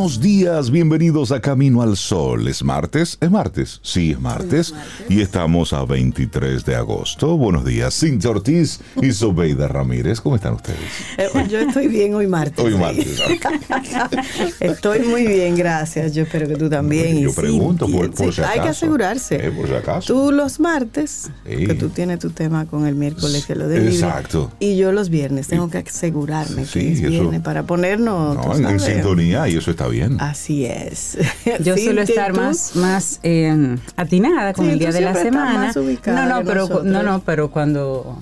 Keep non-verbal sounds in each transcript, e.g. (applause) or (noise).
Buenos días, bienvenidos a Camino al Sol. ¿Es martes? ¿Es martes? Sí, es martes. Y estamos a 23 de agosto. Buenos días, Cintia Ortiz y (laughs) Sobeida Ramírez. ¿Cómo están ustedes? Eh, yo estoy bien hoy martes. Hoy martes. (laughs) estoy muy bien, gracias. Yo espero que tú también. Yo pregunto por, por si acaso. Hay que asegurarse. Eh, por si acaso. Tú los martes, que tú tienes tu tema con el miércoles que lo del Exacto. Y yo los viernes tengo que asegurarme que es viernes para ponernos no, en sintonía y eso está bien. Así es. (laughs) Yo suelo estar más, más eh, atinada con el día de la semana. No, no, pero no, no, pero cuando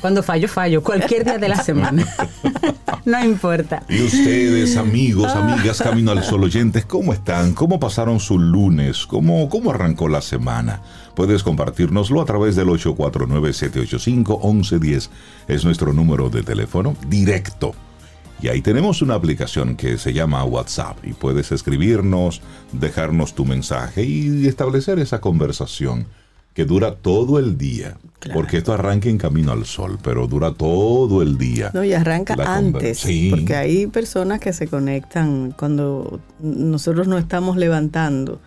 cuando fallo, fallo. Cualquier día de la semana. (laughs) no importa. Y ustedes, amigos, amigas, Camino al Sol oyentes, ¿cómo están? ¿Cómo pasaron su lunes? ¿Cómo, cómo arrancó la semana? Puedes compartirnoslo a través del 849-785-1110. Es nuestro número de teléfono directo. Y ahí tenemos una aplicación que se llama WhatsApp y puedes escribirnos, dejarnos tu mensaje y establecer esa conversación que dura todo el día. Porque esto arranca en camino al sol, pero dura todo el día. No, y arranca antes. Porque hay personas que se conectan cuando nosotros nos estamos levantando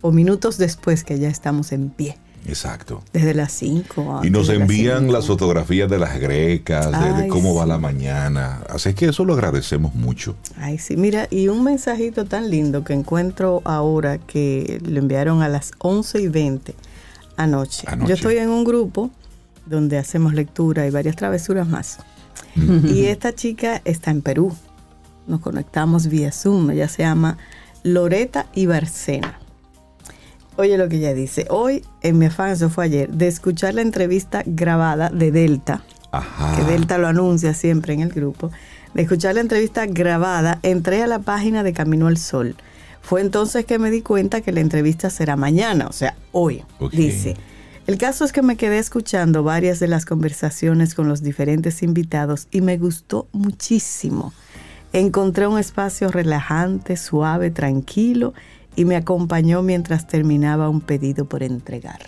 o minutos después que ya estamos en pie. Exacto. Desde las 5. Y nos envían las, fotografías de las grecas, de, cómo va la mañana. Así que eso lo agradecemos mucho. Ay, sí. Mira, y un mensajito tan lindo que encuentro ahora que lo enviaron a las 11 y 20 anoche. Yo estoy en un grupo donde hacemos lectura y varias travesuras más. y esta chica está en Perú. Nos conectamos vía Zoom. Ella se llama Loreta Ibarcena. Oye lo que ella dice. Hoy, en mi afán, eso fue ayer, de escuchar la entrevista grabada de Delta, que Delta lo anuncia siempre en el grupo, de escuchar la entrevista grabada, entré a la página de Camino al Sol. Fue entonces que me di cuenta que la entrevista será mañana, o sea, hoy, dice. El caso es que me quedé escuchando varias de las conversaciones con los diferentes invitados y me gustó muchísimo. Encontré un espacio relajante, suave, tranquilo y me acompañó mientras terminaba un pedido por entregar.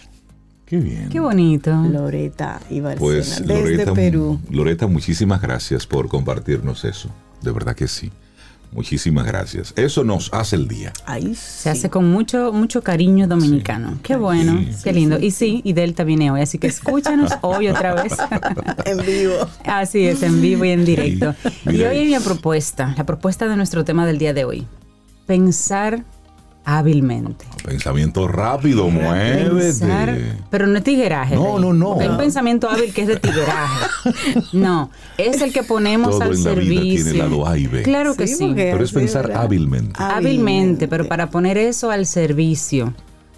Qué bien. Qué bonito. Loreta y pues, desde Perú. Loreta, muchísimas gracias por compartirnos eso. De verdad que sí. Muchísimas gracias. Eso nos hace el día. Se hace con mucho, mucho cariño dominicano. Qué bueno, qué lindo. Y sí, y Delta viene hoy, así que escúchanos (laughs) hoy otra vez. (laughs) en vivo. Así es, en vivo y en directo. Y hoy hay una propuesta, la propuesta de nuestro tema del día de hoy. Pensar hábilmente. Pensamiento rápido, muévete. pero no es tigueraje. No, no, no. Hay un pensamiento hábil que es de tigueraje. (laughs) No, es el que ponemos al servicio. tiene lado A y B. Claro que sí. Pero es pensar hábilmente. hábilmente. pero para poner eso al servicio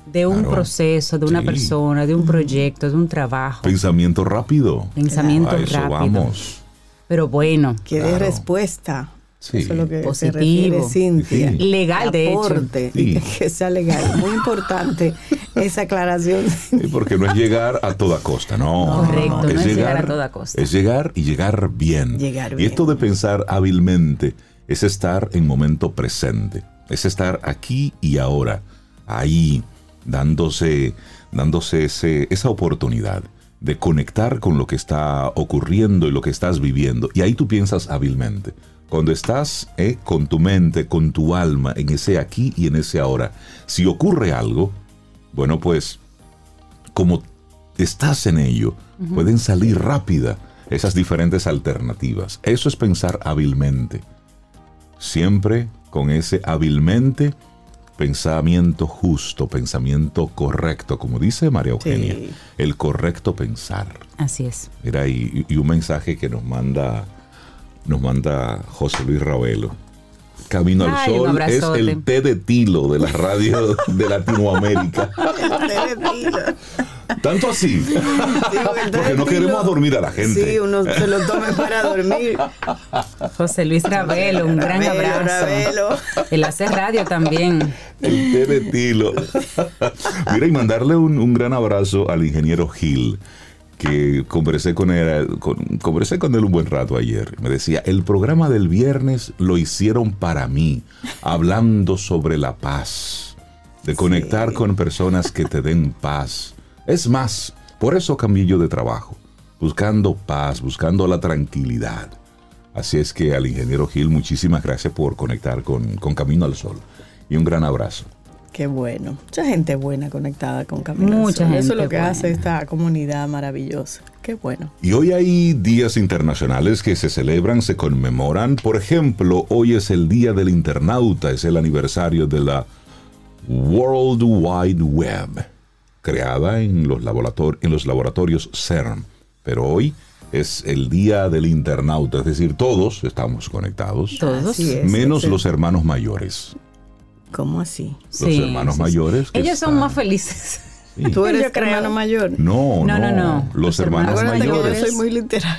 de un proceso, de una persona, de un proyecto, de un trabajo. Pensamiento rápido. Pensamiento rápido. Vamos. Pero bueno. Quiere respuesta. Sí. Eso es lo que Positivo. Cintia. Legal, de hecho. (laughs) Que sea legal. Muy importante esa aclaración. porque no es llegar a toda costa, no. Correcto, no, es, llegar, a toda costa. Es llegar y llegar bien. Llegar bien. Y esto de pensar hábilmente es estar en momento presente. Es estar aquí y ahora. Ahí, dándose, dándose ese, esa oportunidad de conectar con lo que está ocurriendo y lo que estás viviendo. Y ahí tú piensas hábilmente cuando estás eh, con tu mente, con tu alma, en ese aquí y en ese ahora, si ocurre algo, bueno, pues como estás en ello, pueden salir rápida esas diferentes alternativas. Eso es pensar hábilmente. Siempre con ese hábilmente pensamiento justo, pensamiento correcto, como dice María Eugenia, el correcto pensar. Así es. Mira, y, un mensaje que nos manda nos manda José Luis Ravelo. Camino al Sol es el té de tilo de la radio de Latinoamérica. (laughs) Tanto así. Porque no queremos dormir a la gente. Sí, uno se lo tome para dormir. José Luis Ravelo, un gran abrazo. Ravelo. Él hace radio también. El té de tilo. (laughs) Mira, y mandarle un, un gran abrazo al ingeniero Gil que conversé con él, conversé con él un buen rato ayer. Me decía, el programa del viernes lo hicieron para mí, hablando sobre la paz, de conectar con personas que te den paz. Es más, por eso cambié yo de trabajo, buscando paz, buscando la tranquilidad. Así es que al ingeniero Gil, muchísimas gracias por conectar con, con Camino al Sol. Y un gran abrazo. Qué bueno. Mucha gente buena conectada con Camino. Mucha gente. Eso es lo que hace esta comunidad maravillosa. Qué bueno. Y hoy hay días internacionales que se celebran, se conmemoran. Por ejemplo, hoy es el Día del Internauta, es el aniversario de la World Wide Web, creada en los, en los laboratorios CERN. Pero hoy es el Día del Internauta, es decir, todos estamos conectados, todos, menos los hermanos mayores. ¿Cómo así? Los hermanos mayores. Ellos son más felices. (laughs) ¿Tú eres hermano mayor? No, no, no. no. Los, hermanos, mayores. yo soy muy literal.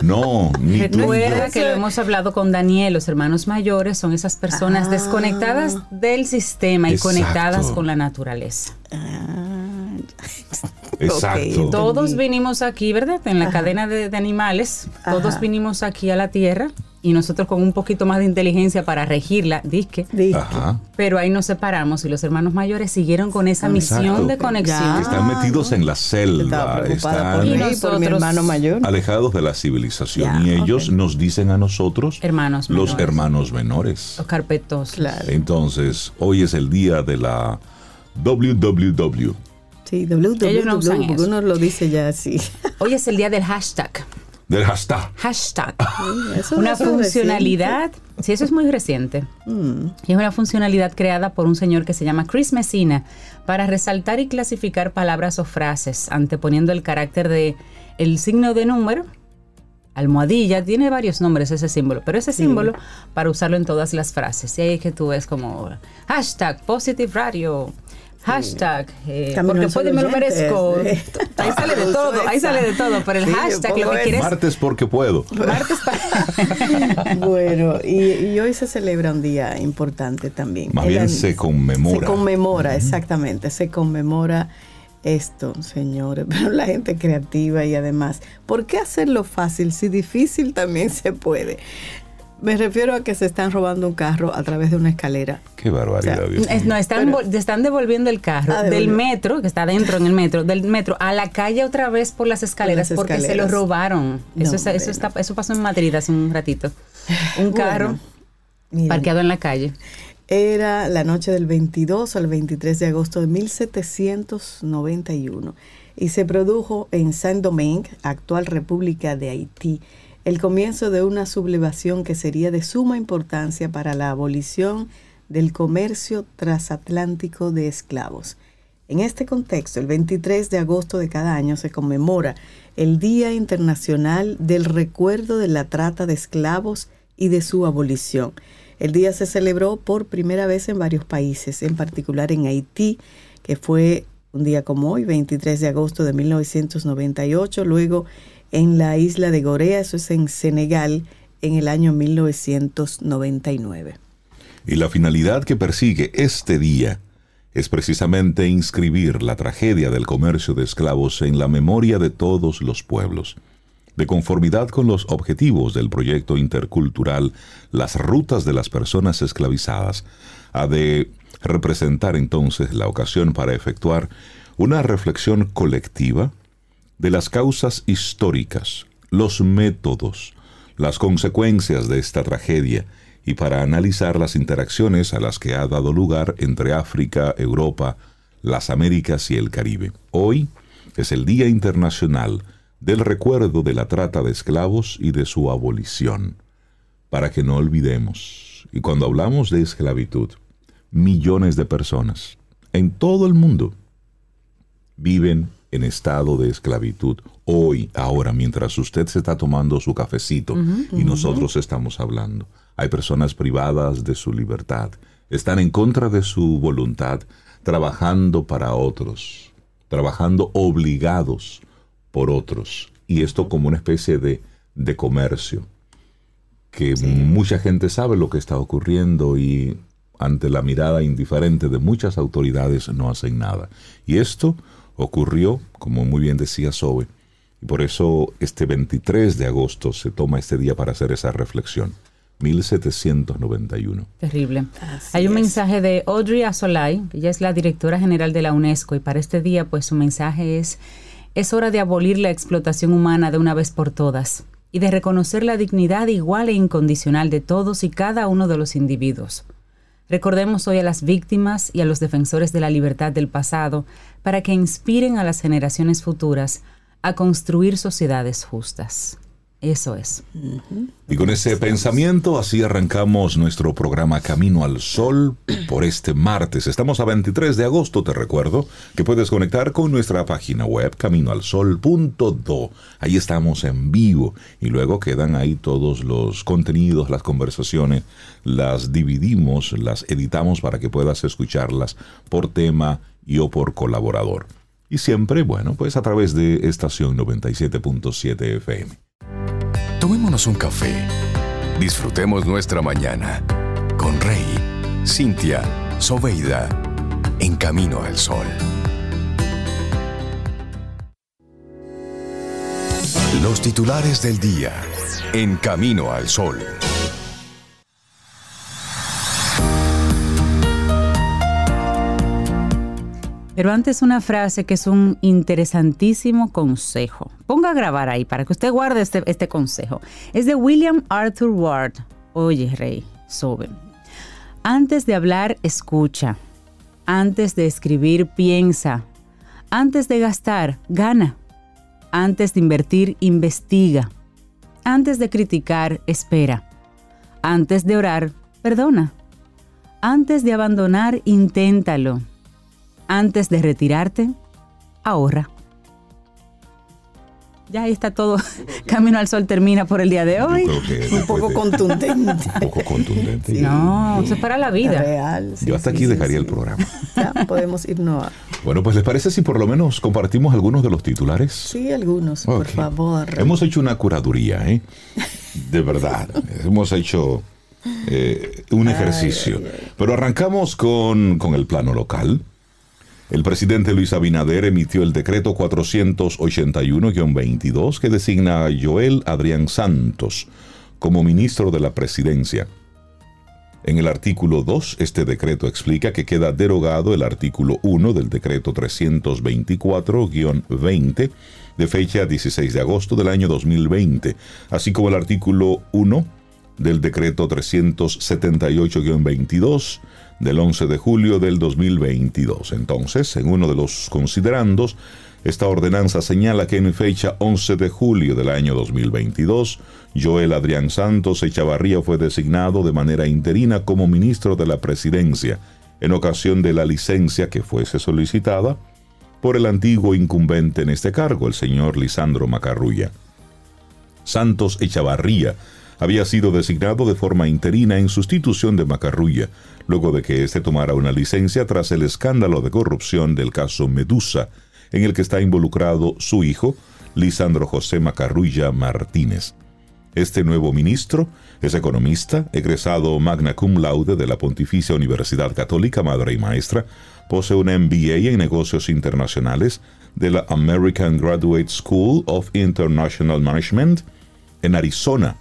No, ni tú. Recuerda que lo hemos hablado con Daniel, los hermanos mayores son esas personas ah. desconectadas del sistema y conectadas con la naturaleza. Ah. Exacto. Todos vinimos aquí, ¿verdad? En la cadena de, animales, todos vinimos aquí a la Tierra y nosotros con un poquito más de inteligencia para regirla, disque. Pero ahí nos separamos y los hermanos mayores siguieron con esa misión de conexión. Están metidos en la selva, están y nosotros, hermano mayor. alejados de la civilización y ellos nos dicen a nosotros, hermanos los hermanos menores. Los carpetos. Entonces, hoy es el día de la WWW. Sí, WWW, porque uno lo dice ya así. Hoy es el día del hashtag. Del hashtag. Hashtag. (laughs) una funcionalidad. Sí, eso es muy reciente. Mm. Es una funcionalidad creada por un señor que se llama Chris Messina para resaltar y clasificar palabras o frases, anteponiendo el carácter de el signo de número, almohadilla, tiene varios nombres ese símbolo, pero ese símbolo para usarlo en todas las frases. Y ahí es que tú ves como hashtag positive radio, Hashtag, eh, porque puede me lo merezco. (laughs) Ahí sale de todo, ahí sale de todo, pero el hashtag lo que quieres. Martes porque puedo. Martes para. (laughs) bueno, y, hoy se celebra un día importante también. Más bien se conmemora. Se conmemora, exactamente, se conmemora esto, señores, (laughs) pero la gente creativa y además, ¿por qué hacerlo fácil si difícil también se puede? Me refiero a que se están robando un carro a través de una escalera. Qué barbaridad. no, están, están devolviendo el carro ah, del metro, que está dentro en el metro, del metro a la calle otra vez por las escaleras, porque se lo robaron. eso, eso, está, eso pasó en Madrid hace un ratito. Un carro parqueado en la calle. Era la noche del 22 al 23 de agosto de 1791 y se produjo en Saint-Domingue, actual República de Haití el comienzo de una sublevación que sería de suma importancia para la abolición del comercio transatlántico de esclavos. En este contexto, el 23 de agosto de cada año se conmemora el Día Internacional del Recuerdo de la Trata de Esclavos y de su abolición. El día se celebró por primera vez en varios países, en particular en Haití, que fue un día como hoy, 23 de agosto de 1998, luego en la isla de Gorea, eso es en Senegal, en el año 1999. Y la finalidad que persigue este día es precisamente inscribir la tragedia del comercio de esclavos en la memoria de todos los pueblos. De conformidad con los objetivos del proyecto intercultural, las rutas de las personas esclavizadas ha de representar entonces la ocasión para efectuar una reflexión colectiva de las causas históricas, los métodos, las consecuencias de esta tragedia y para analizar las interacciones a las que ha dado lugar entre África, Europa, las Américas y el Caribe. Hoy es el Día Internacional del Recuerdo de la Trata de Esclavos y de su abolición, para que no olvidemos. Y cuando hablamos de esclavitud, millones de personas en todo el mundo viven en estado de esclavitud. Hoy, ahora, mientras usted se está tomando su cafecito y nosotros estamos hablando, hay personas privadas de su libertad, están en contra de su voluntad, trabajando para otros, trabajando obligados por otros. Y esto como una especie de, de comercio, que mucha gente sabe lo que está ocurriendo y ante la mirada indiferente de muchas autoridades no hacen nada. Y esto ocurrió, como muy bien decía Sobe, Y por eso este 23 de agosto se toma este día para hacer esa reflexión. 1791. Terrible. Hay un mensaje de Audrey Asolay, ella es la directora general de la UNESCO y para este día pues su mensaje es es hora de abolir la explotación humana de una vez por todas y de reconocer la dignidad igual e incondicional de todos y cada uno de los individuos. Recordemos hoy a las víctimas y a los defensores de la libertad del pasado para que inspiren a las generaciones futuras a construir sociedades justas. Eso es. Y con ese pensamiento, así arrancamos nuestro programa Camino al Sol por este martes. Estamos a 23 de agosto, te recuerdo que puedes conectar con nuestra página web caminoalsol.do. Ahí estamos en vivo y luego quedan ahí todos los contenidos, las conversaciones, las dividimos, las editamos para que puedas escucharlas por tema y o por colaborador. Y siempre, bueno, pues a través de estación 97.7 FM. Tomémonos un café. Disfrutemos nuestra mañana con Rey, Cintia, Soveida, en camino al sol. Los titulares del día, en camino al sol. Pero antes una frase que es un interesantísimo consejo. Ponga a grabar ahí para que usted guarde este, este consejo. Es de William Arthur Ward. Oye, Rey, Sobe. Antes de hablar, escucha. Antes de escribir, piensa. Antes de gastar, gana. Antes de invertir, investiga. Antes de criticar, espera. Antes de orar, perdona. Antes de abandonar, inténtalo antes de retirarte, ahorra. Ya ahí está todo. (laughs) Camino al Sol termina por el día de hoy. un poco contundente. Un poco contundente. No, eso es para la vida. Real, Yo hasta aquí dejaría el programa. (laughs) Ya podemos irnos a... Bueno, pues ¿les parece si por lo menos compartimos algunos de los titulares? Sí, algunos, por favor. Hemos hecho una curaduría, ¿eh? De verdad. (laughs) Hemos hecho eh, un ejercicio. Pero arrancamos con, con el plano local. El presidente Luis Abinader emitió el decreto 481-22 que designa a Joel Adrián Santos como ministro de la presidencia. En el artículo 2, este decreto explica que queda derogado el artículo 1 del decreto 324-20 de fecha 16 de agosto del año 2020, así como el artículo 1 del decreto 378-22 del 11 de julio del 2022. Entonces, en uno de los considerandos, esta ordenanza señala que en fecha 11 de julio del año 2022, Joel Adrián Santos Echavarría fue designado de manera interina como ministro de la presidencia, en ocasión de la licencia que fuese solicitada por el antiguo incumbente en este cargo, el señor Lisandro Macarrulla. Santos Echavarría había sido designado de forma interina en sustitución de Macarrulla, luego de que éste tomara una licencia tras el escándalo de corrupción del caso Medusa, en el que está involucrado su hijo, Lisandro José Macarrulla Martínez. Este nuevo ministro es economista, egresado magna cum laude de la Pontificia Universidad Católica Madre y Maestra, posee una MBA en negocios internacionales de la American Graduate School of International Management en Arizona,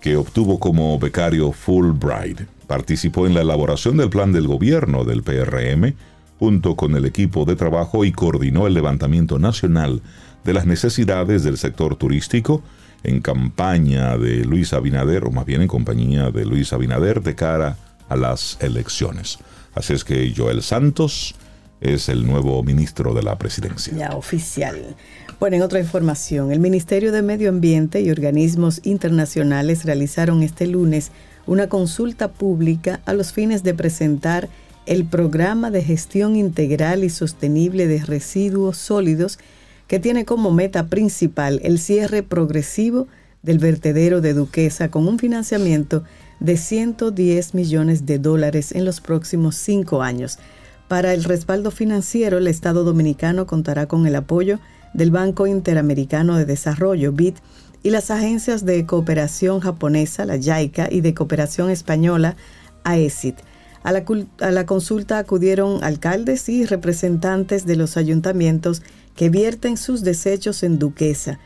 que obtuvo como becario Fulbright. Participó en la elaboración del plan del gobierno del PRM junto con el equipo de trabajo y coordinó el levantamiento nacional de las necesidades del sector turístico en campaña de Luis Abinader, o más bien en compañía de Luis Abinader, de cara a las elecciones. Así es que Joel Santos es el nuevo ministro de la presidencia. Ya, oficial. Bueno, en otra información, el Ministerio de Medio Ambiente y organismos internacionales realizaron este lunes una consulta pública a los fines de presentar el programa de gestión integral y sostenible de residuos sólidos que tiene como meta principal el cierre progresivo del vertedero de Duquesa con un financiamiento de 110 millones de dólares en los próximos cinco años. Para el respaldo financiero, el Estado dominicano contará con el apoyo del Banco Interamericano de Desarrollo, BID, y las agencias de cooperación japonesa, la JICA, y de cooperación española, AESIT. A la, a la consulta acudieron alcaldes y representantes de los ayuntamientos que vierten sus desechos en Duquesa.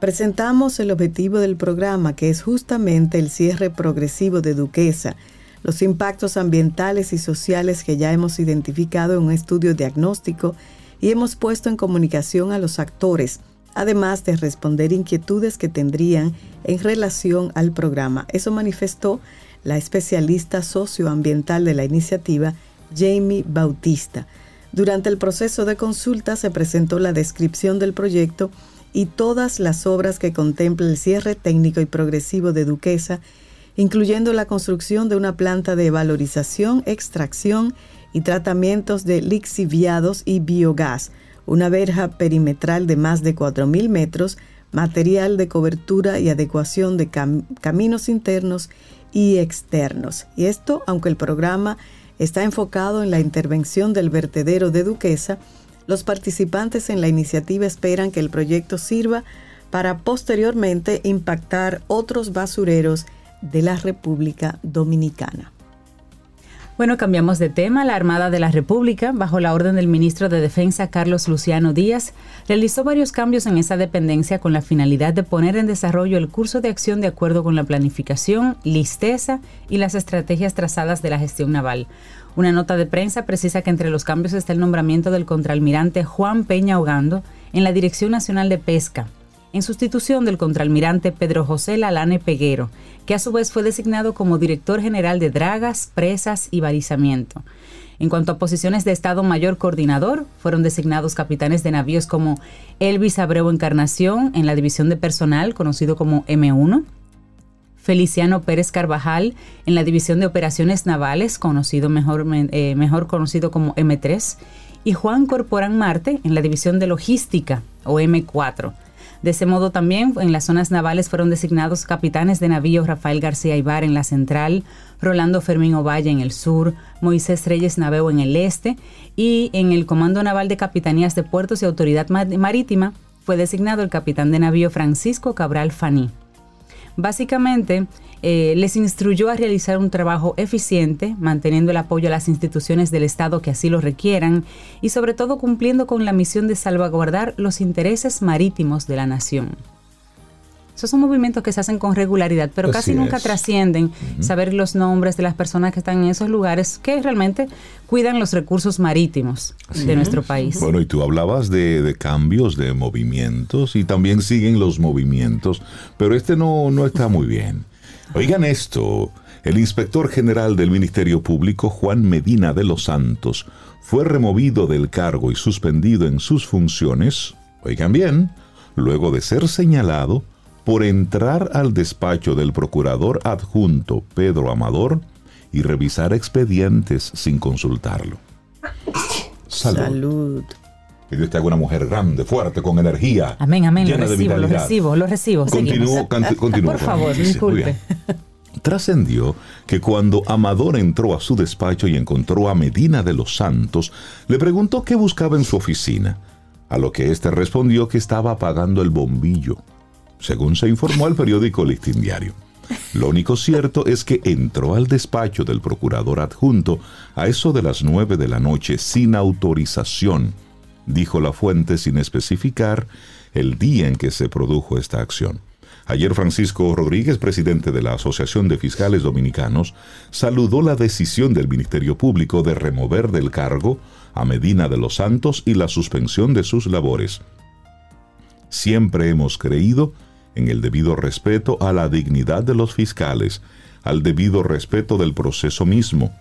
Presentamos el objetivo del programa, que es justamente el cierre progresivo de Duquesa, los impactos ambientales y sociales que ya hemos identificado en un estudio diagnóstico y hemos puesto en comunicación a los actores, además de responder inquietudes que tendrían en relación al programa. Eso manifestó la especialista socioambiental de la iniciativa, Jamie Bautista. Durante el proceso de consulta se presentó la descripción del proyecto y todas las obras que contempla el cierre técnico y progresivo de Duquesa, incluyendo la construcción de una planta de valorización, extracción y tratamientos de lixiviados y biogás, una verja perimetral de más de 4.000 metros, material de cobertura y adecuación de caminos internos y externos. Y esto, aunque el programa está enfocado en la intervención del vertedero de Duquesa, los participantes en la iniciativa esperan que el proyecto sirva para posteriormente impactar otros basureros de la República Dominicana. Bueno, cambiamos de tema. La Armada de la República, bajo la orden del ministro de Defensa Carlos Luciano Díaz, realizó varios cambios en esa dependencia con la finalidad de poner en desarrollo el curso de acción de acuerdo con la planificación, listeza y las estrategias trazadas de la gestión naval. Una nota de prensa precisa que entre los cambios está el nombramiento del contraalmirante Juan Peña Ogando en la Dirección Nacional de Pesca, en sustitución del contraalmirante Pedro José Lalane Peguero, que a su vez fue designado como director general de dragas, presas y balizamiento. En cuanto a posiciones de Estado Mayor Coordinador, fueron designados capitanes de navíos como Elvis Abreu Encarnación en la división de personal, conocido como M1, Feliciano Pérez Carvajal en la división de operaciones navales, conocido mejor, eh, mejor conocido como M3, y Juan Corporán Marte en la división de logística o M4. De ese modo también en las zonas navales fueron designados capitanes de navío Rafael García Ibar en la central, Rolando Fermín Ovalle en el sur, Moisés Reyes Naveo en el este y en el Comando Naval de Capitanías de Puertos y Autoridad Marítima fue designado el capitán de navío Francisco Cabral Faní. Básicamente, eh, les instruyó a realizar un trabajo eficiente, manteniendo el apoyo a las instituciones del Estado que así lo requieran y sobre todo cumpliendo con la misión de salvaguardar los intereses marítimos de la nación. Esos son movimientos que se hacen con regularidad, pero casi nunca trascienden. Saber los nombres de las personas que están en esos lugares que realmente cuidan los recursos marítimos de nuestro país. Bueno, y tú hablabas de, de, cambios, de movimientos, y también siguen los movimientos, pero este no, no está muy bien. Oigan esto, el inspector general del Ministerio Público, Juan Medina de los Santos, fue removido del cargo y suspendido en sus funciones, oigan bien, luego de ser señalado por entrar al despacho del procurador adjunto Pedro Amador y revisar expedientes sin consultarlo. Salud. Que Dios te haga una mujer grande, fuerte, con energía. Amén, amén. lo recibo, lo recibo, lo recibo. Continúo, Por favor, disculpe. Trascendió que cuando Amador entró a su despacho y encontró a Medina de los Santos, le preguntó qué buscaba en su oficina, a lo que éste respondió que estaba apagando el bombillo, según se informó al periódico Listín Diario. Lo único cierto es que entró al despacho del procurador adjunto a eso de las nueve de la noche sin autorización dijo la fuente sin especificar el día en que se produjo esta acción. Ayer Francisco Rodríguez, presidente de la Asociación de Fiscales Dominicanos, saludó la decisión del Ministerio Público de remover del cargo a Medina de los Santos y la suspensión de sus labores. Siempre hemos creído en el debido respeto a la dignidad de los fiscales, al debido respeto del proceso mismo,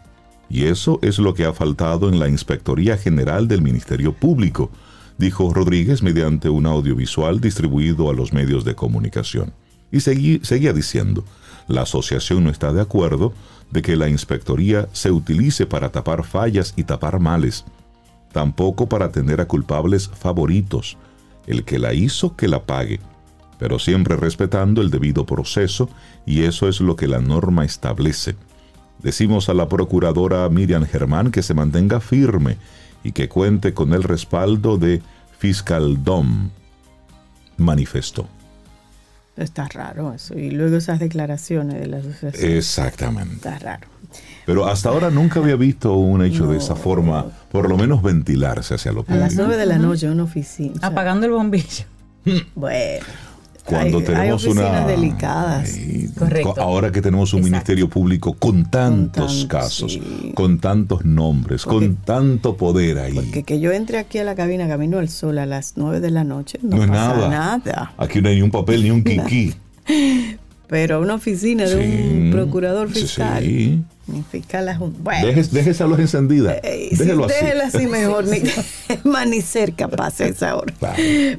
y eso es lo que ha faltado en la Inspectoría General del Ministerio Público, dijo Rodríguez mediante un audiovisual distribuido a los medios de comunicación. Y seguía diciendo, la asociación no está de acuerdo de que la inspectoría se utilice para tapar fallas y tapar males, tampoco para tener a culpables favoritos. El que la hizo, que la pague, pero siempre respetando el debido proceso y eso es lo que la norma establece. Decimos a la procuradora Miriam Germán que se mantenga firme y que cuente con el respaldo de Fiscaldom, manifestó. Está raro eso. Y luego esas declaraciones de la asociación. Exactamente. Está raro. Pero hasta ahora nunca había visto un hecho de esa forma, por lo menos ventilarse hacia lo público. A las nueve de la noche en una oficina. Apagando el bombillo. Bueno cuando tenemos una delicadas. Correcto. Ahora que tenemos un ministerio público con tantos casos, con tantos nombres, con tanto poder ahí. Porque que yo entre aquí a la cabina Camino al Sol a las 9 de la noche no, es pasa nada. Aquí no hay ni un papel ni un (laughs) kiki. Pero una oficina de un procurador fiscal. Sí. Fiscal bueno. Deje, luz encendida. Eh, Déjelo así. Déjela así mejor. (laughs) ni, más ni cerca pasa esa hora.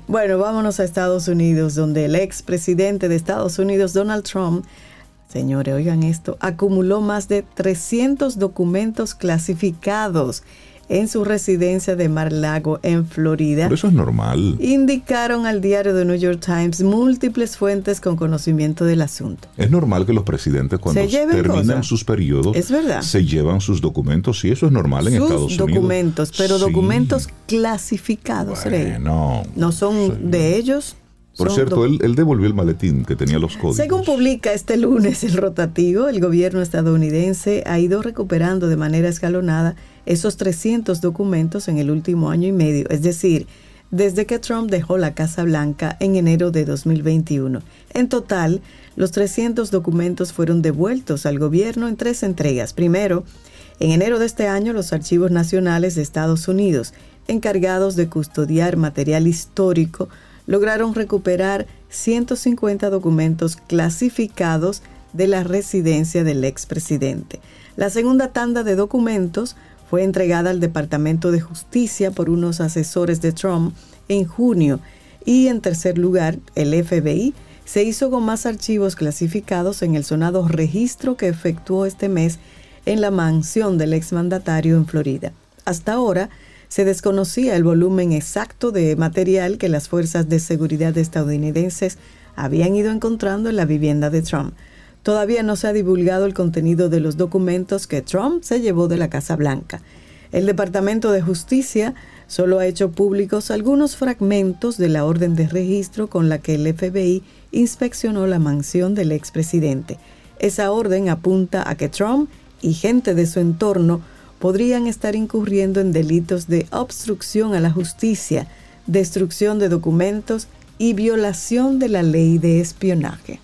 Bueno, vámonos a Estados Unidos, donde el ex presidente de Estados Unidos, Donald Trump, señores, oigan esto, acumuló más de 300 documentos clasificados en su residencia de Mar Lago, en Florida. Pero eso es normal. Indicaron al diario The New York Times múltiples fuentes con conocimiento del asunto. Es normal que los presidentes cuando terminan sus periodos es verdad. se llevan sus documentos y eso es normal en Estados Unidos. documentos, pero documentos clasificados, bueno, No son de ellos, por cierto, él, él, devolvió el maletín que tenía los códigos. Según publica este lunes el rotativo, el gobierno estadounidense ha ido recuperando de manera escalonada esos 300 documentos en el último año y medio, es decir, desde que Trump dejó la Casa Blanca en enero de 2021. En total, los 300 documentos fueron devueltos al gobierno en tres entregas. Primero, en enero de este año, los archivos nacionales de Estados Unidos, encargados de custodiar material histórico, lograron recuperar 150 documentos clasificados de la residencia del expresidente. La segunda tanda de documentos fue entregada al Departamento de Justicia por unos asesores de Trump en junio y en tercer lugar el FBI se hizo con más archivos clasificados en el sonado registro que efectuó este mes en la mansión del exmandatario en Florida. Hasta ahora se desconocía el volumen exacto de material que las fuerzas de seguridad estadounidenses habían ido encontrando en la vivienda de Trump. Todavía no se ha divulgado el contenido de los documentos que Trump se llevó de la Casa Blanca. El Departamento de Justicia solo ha hecho públicos algunos fragmentos de la orden de registro con la que el FBI inspeccionó la mansión del expresidente. Esa orden apunta a que Trump y gente de su entorno podrían estar incurriendo en delitos de obstrucción a la justicia, destrucción de documentos y violación de la ley de espionaje.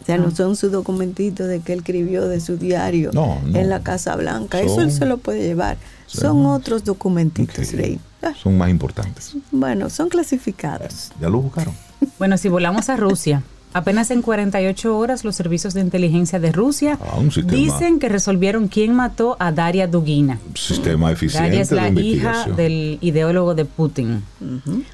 O sea, no ah. son sus documentitos de que él escribió de su diario en la Casa Blanca. Eso él se lo puede llevar. Son, otros documentitos, Rey. Ah. Son más importantes. Bueno, son clasificados. Ya lo buscaron. Bueno, si volamos a Rusia, Apenas en 48 horas los servicios de inteligencia de Rusia ah, dicen que resolvieron quién mató a Daria Dugina. Sistema eficiente. Daria es la hija del ideólogo de Putin.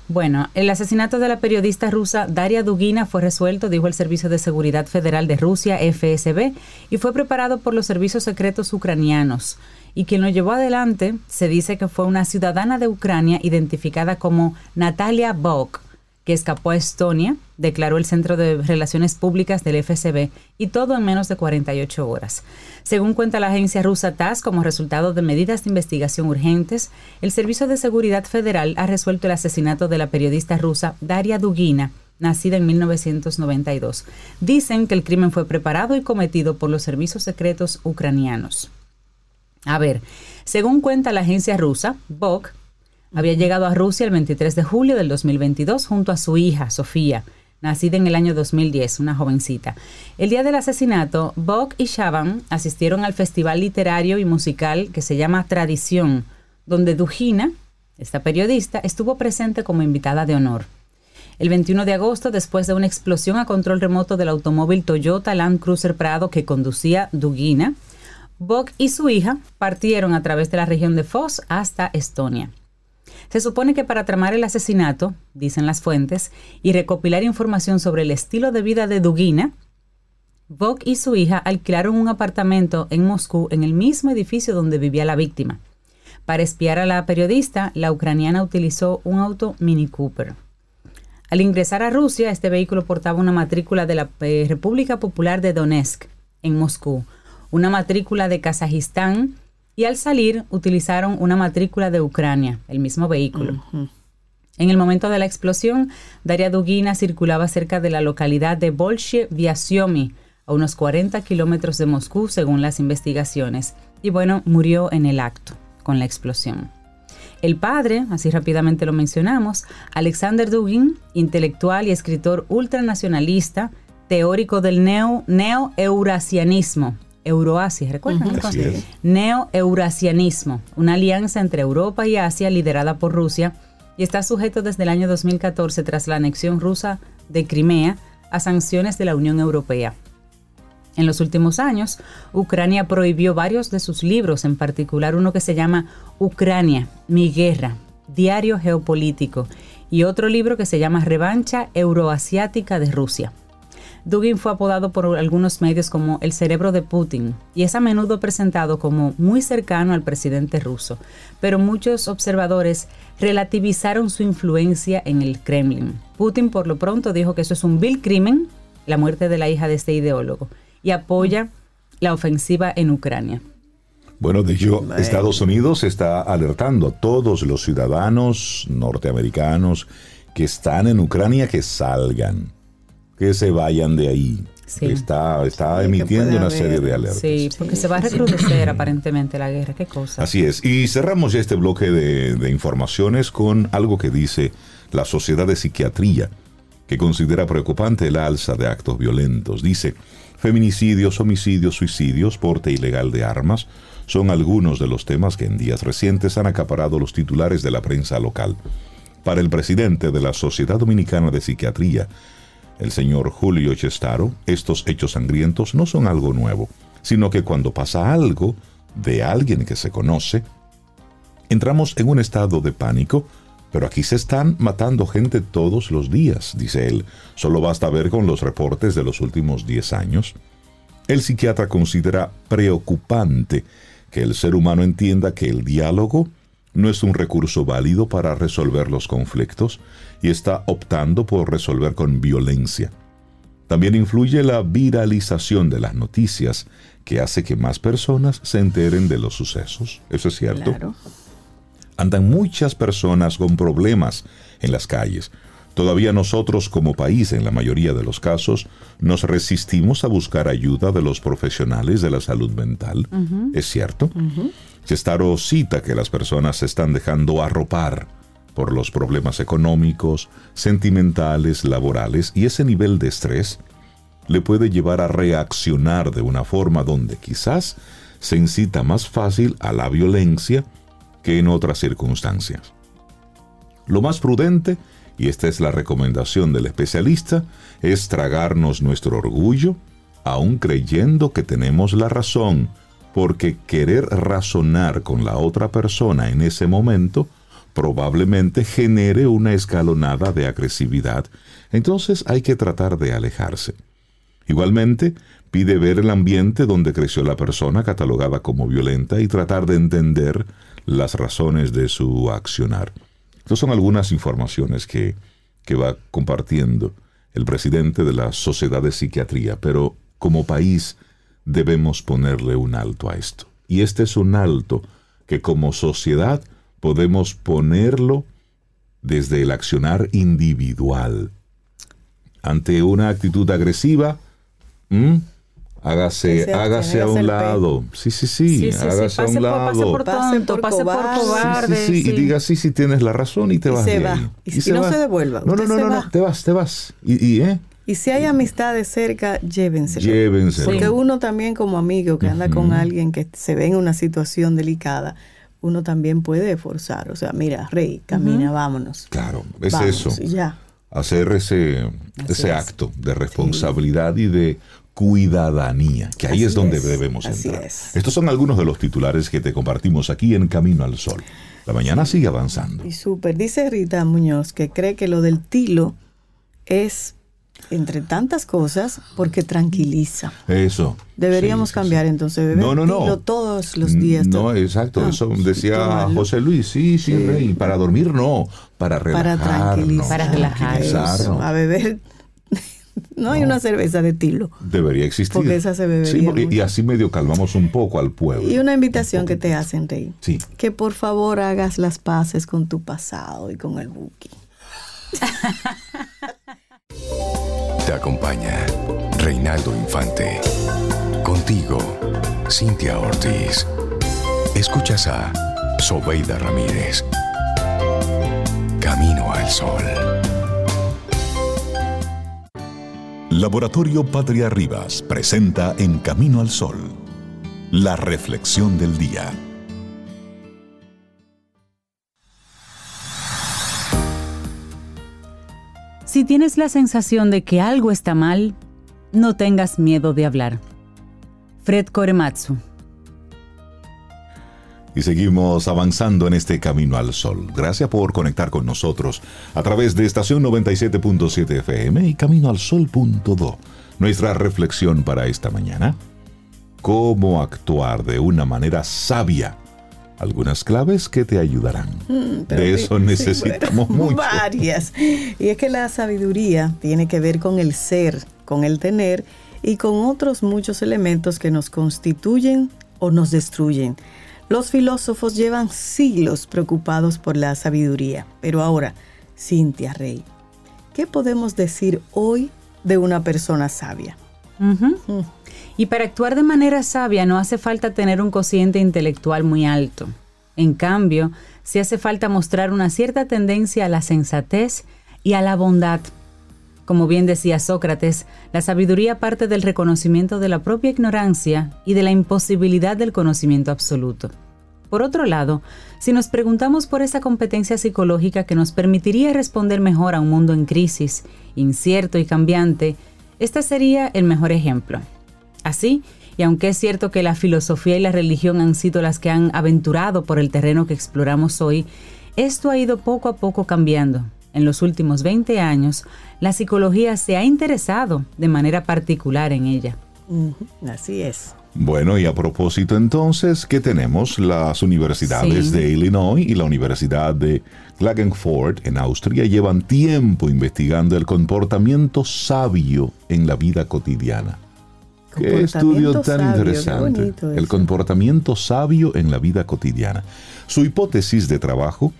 Bueno, el asesinato de la periodista rusa Daria Dugina fue resuelto, dijo el Servicio de Seguridad Federal de Rusia, FSB, y fue preparado por los servicios secretos ucranianos. Y quien lo llevó adelante se dice que fue una ciudadana de Ucrania identificada como Natalia Bok que escapó a Estonia, declaró el Centro de Relaciones Públicas del FSB, y todo en menos de 48 horas. Según cuenta la agencia rusa TASS, como resultado de medidas de investigación urgentes, el Servicio de Seguridad Federal ha resuelto el asesinato de la periodista rusa Daria Dugina, nacida en 1992. Dicen que el crimen fue preparado y cometido por los servicios secretos ucranianos. A ver, según cuenta la agencia rusa, Bok había llegado a Rusia el 23 de julio del 2022 junto a su hija, Sofía, nacida en el año 2010, una jovencita. El día del asesinato, Bok y Shaban asistieron al festival literario y musical que se llama Tradición, donde Dujina, esta periodista, estuvo presente como invitada de honor. El 21 de agosto, después de una explosión a control remoto del automóvil Toyota Land Cruiser Prado que conducía Dugina, Bok y su hija partieron a través de la región de Foz hasta Estonia. Se supone que para tramar el asesinato, dicen las fuentes, y recopilar información sobre el estilo de vida de Dugina, Bok y su hija alquilaron un apartamento en Moscú en el mismo edificio donde vivía la víctima. Para espiar a la periodista, la ucraniana utilizó un auto Mini Cooper. Al ingresar a Rusia, este vehículo portaba una matrícula de la eh, República Popular de Donetsk, en Moscú, una matrícula de Kazajistán y al salir utilizaron una matrícula de Ucrania, el mismo vehículo. En el momento de la explosión, Daria Dugina circulaba cerca de la localidad de Bolshe a unos 40 kilómetros de Moscú, según las investigaciones, y bueno, murió en el acto, con la explosión. El padre, así rápidamente lo mencionamos, Alexander Dugin, intelectual y escritor ultranacionalista, teórico del neo, neo-eurasianismo, Euroasia, ¿recuerdan? Neo-eurasianismo, una alianza entre Europa y Asia liderada por Rusia y está sujeto desde el año 2014 tras la anexión rusa de Crimea a sanciones de la Unión Europea. En los últimos años, Ucrania prohibió varios de sus libros, en particular uno que se llama Ucrania, mi guerra, diario geopolítico, y otro libro que se llama Revancha Euroasiática de Rusia. Dugin fue apodado por algunos medios como el cerebro de Putin y es a menudo presentado como muy cercano al presidente ruso, pero muchos observadores relativizaron su influencia en el Kremlin. Putin por lo pronto dijo que eso es un vil crimen, la muerte de la hija de este ideólogo, y apoya la ofensiva en Ucrania. Bueno, de hecho, Estados Unidos está alertando a todos los ciudadanos norteamericanos que están en Ucrania que salgan, que se vayan de ahí. Está, está emitiendo una serie de alertas. Sí, porque se va a recrudecer (clears throat) aparentemente la guerra. Qué cosa. Así es. Y cerramos ya este bloque de, de informaciones con algo que dice la Sociedad de Psiquiatría, que considera preocupante el alza de actos violentos. Dice, Feminicidios, homicidios, suicidios, porte ilegal de armas son algunos de los temas que en días recientes han acaparado los titulares de la prensa local. Para el presidente de la Sociedad Dominicana de Psiquiatría, el señor Julio Chestaro, estos hechos sangrientos no son algo nuevo, sino que cuando pasa algo de alguien que se conoce, entramos en un estado de pánico pero aquí se están matando gente todos los días, dice él. Solo basta ver con los reportes de los últimos 10 años. El psiquiatra considera preocupante que el ser humano entienda que el diálogo no es un recurso válido para resolver los conflictos y está optando por resolver con violencia. También influye la viralización de las noticias, que hace que más personas se enteren de los sucesos. ¿Eso es cierto? Claro andan muchas personas con problemas en las calles. Todavía nosotros como país, en la mayoría de los casos, nos resistimos a buscar ayuda de los profesionales de la salud mental. ¿Es cierto? Uh cita que las personas se están dejando arropar por los problemas económicos, sentimentales, laborales, y ese nivel de estrés le puede llevar a reaccionar de una forma donde quizás se incita más fácil a la violencia que en otras circunstancias. Lo más prudente, y esta es la recomendación del especialista, es tragarnos nuestro orgullo, aun creyendo que tenemos la razón, porque querer razonar con la otra persona en ese momento probablemente genere una escalonada de agresividad, entonces hay que tratar de alejarse. Igualmente, pide ver el ambiente donde creció la persona catalogada como violenta y tratar de entender las razones de su accionar. Estas son algunas informaciones que, que va compartiendo el presidente de la Sociedad de Psiquiatría, pero como país debemos ponerle un alto a esto. Y este es un alto que como sociedad podemos ponerlo desde el accionar individual. Ante una actitud agresiva, Hágase, hágase a un lado. Sí, sí, sí. hágase a un lado. Pase por tonto, pase por cobarde. Sí, sí, Y diga sí, sí, tienes la razón y te vas. Se va. Y, si no se devuelva. No, no, no, no, te vas, te vas. Y, ¿eh? Y si hay amistades cerca, llévense. Llévense. Porque uno también como amigo que anda con alguien que se ve en una situación delicada, uno también puede forzar. O sea, mira, Rey, camina, vámonos. Claro, es eso. ya. Hacer ese, ese acto de responsabilidad y de cuidadanía, que ahí es donde debemos entrar. Estos son algunos de los titulares que te compartimos aquí en Camino al Sol. La mañana sigue avanzando. Y súper, dice Rita Muñoz que cree que lo del tilo es, entre tantas cosas, porque tranquiliza. Eso. Deberíamos cambiar entonces, beber no, no, no. todos los días. No, exacto, ah, eso decía José Luis, sí, sí, Rey, para dormir no, para relajarnos. Para tranquilizar. Para relajar. A beber (laughs) no, hay una cerveza de tilo. Debería existir. Porque esa se bebería. Sí, y así medio calmamos un poco al pueblo. Y una invitación que te hacen, Rey. Sí. Que por favor hagas las paces con tu pasado y con el buki. (laughs) Te acompaña Reinaldo Infante. Contigo, Cintia Ortiz. Escuchas a Sobeida Ramírez. Camino al Sol. Laboratorio Patria Rivas presenta En Camino al Sol, la reflexión del día. Si tienes la sensación de que algo está mal, no tengas miedo de hablar. Fred Korematsu. Y seguimos avanzando en este camino al sol. Gracias por conectar con nosotros a través de estación 97.7 FM y camino al sol.do. Nuestra reflexión para esta mañana. Cómo actuar de una manera sabia algunas claves que te ayudarán. Mm, de eso necesitamos (laughs) mucho. Varias. Y es que la sabiduría tiene que ver con el ser, con el tener y con otros muchos elementos que nos constituyen o nos destruyen. Los filósofos llevan siglos preocupados por la sabiduría, pero ahora, Cintia Rey, ¿qué podemos decir hoy de una persona sabia? Y para actuar de manera sabia no hace falta tener un cociente intelectual muy alto. En cambio, sí hace falta mostrar una cierta tendencia a la sensatez y a la bondad. Como bien decía Sócrates, la sabiduría parte del reconocimiento de la propia ignorancia y de la imposibilidad del conocimiento absoluto. Por otro lado, si nos preguntamos por esa competencia psicológica que nos permitiría responder mejor a un mundo en crisis, incierto y cambiante, este sería el mejor ejemplo. Así, y aunque es cierto que la filosofía y la religión han sido las que han aventurado por el terreno que exploramos hoy, esto ha ido poco a poco cambiando. En los últimos 20 años, la psicología se ha interesado de manera particular en ella. Así es. Bueno, y a propósito entonces, ¿qué tenemos? Las universidades de Illinois y la Universidad de Klagenfurt en Austria llevan tiempo investigando el comportamiento sabio en la vida cotidiana. Qué estudio tan interesante. el comportamiento sabio en la vida cotidiana. Su hipótesis de trabajo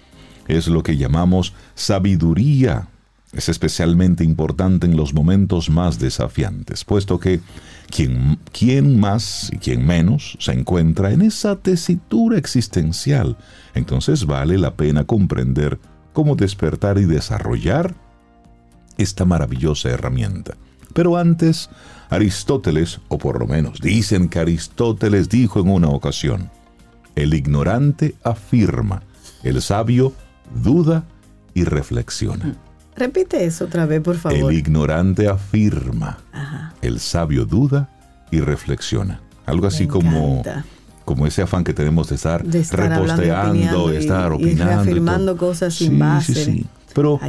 es lo que llamamos sabiduría. Es especialmente importante en los momentos más desafiantes, puesto que quien, quien más y quien menos se encuentra en esa tesitura existencial, entonces vale la pena comprender cómo despertar y desarrollar esta maravillosa herramienta. Pero antes, Aristóteles, o por lo menos dicen que Aristóteles dijo en una ocasión, el ignorante afirma, el sabio duda y reflexiona. Repite eso otra vez, por favor. El ignorante afirma, el sabio duda y reflexiona. Algo así como como ese afán que tenemos de estar, reposteando, estar opinando. Y reafirmando cosas sin base. Sí, sí. Pero,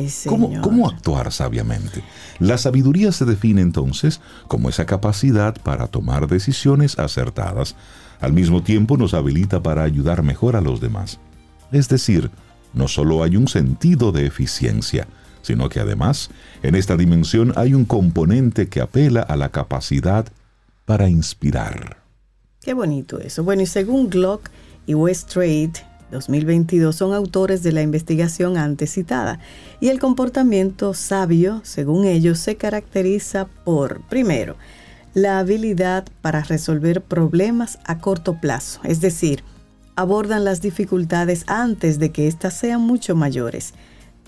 ¿cómo, actuar sabiamente? La sabiduría se define entonces como esa capacidad para tomar decisiones acertadas. Al mismo tiempo nos habilita para ayudar mejor a los demás. Es decir, no solo hay un sentido de eficiencia, sino que además en esta dimensión hay un componente que apela a la capacidad para inspirar. Qué bonito eso. Bueno, y según Glock y West Trade, 2022 son autores de la investigación antes citada y el comportamiento sabio, según ellos, se caracteriza por, primero, la habilidad para resolver problemas a corto plazo, es decir, abordan las dificultades antes de que éstas sean mucho mayores.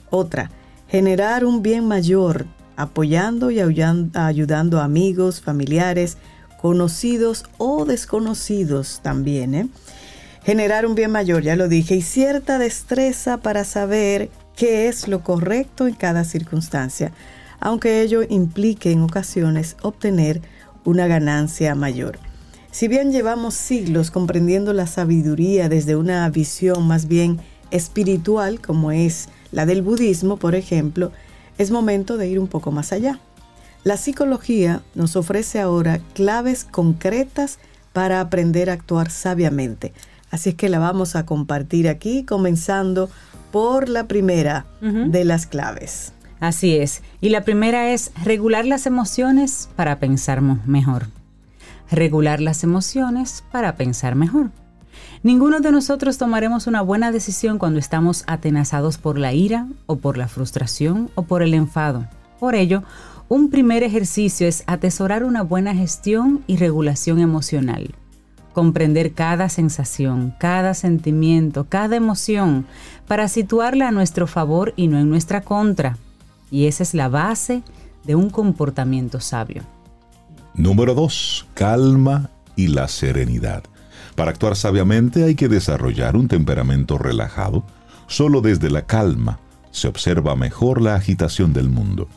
Otra, generar un bien mayor, apoyando y ayudando a amigos, familiares, conocidos o desconocidos también. ¿eh? generar un bien mayor, ya lo dije, y cierta destreza para saber qué es lo correcto en cada circunstancia, aunque ello implique en ocasiones obtener una ganancia mayor. Si bien llevamos siglos comprendiendo la sabiduría desde una visión más bien espiritual, como es la del budismo, por ejemplo, es momento de ir un poco más allá. La psicología nos ofrece ahora claves concretas para aprender a actuar sabiamente, Así es que la vamos a compartir aquí, comenzando por la primera de las claves. Así es. Y la primera es regular las emociones para pensar mejor. Regular las emociones para pensar mejor. Ninguno de nosotros tomaremos una buena decisión cuando estamos atenazados por la ira o por la frustración o por el enfado. Por ello, un primer ejercicio es atesorar una buena gestión y regulación emocional. Comprender cada sensación, cada sentimiento, cada emoción, para situarla a nuestro favor y no en nuestra contra. Y esa es la base de un comportamiento sabio. Número 2. Calma y la serenidad. Para actuar sabiamente hay que desarrollar un temperamento relajado. Solo desde la calma se observa mejor la agitación del mundo.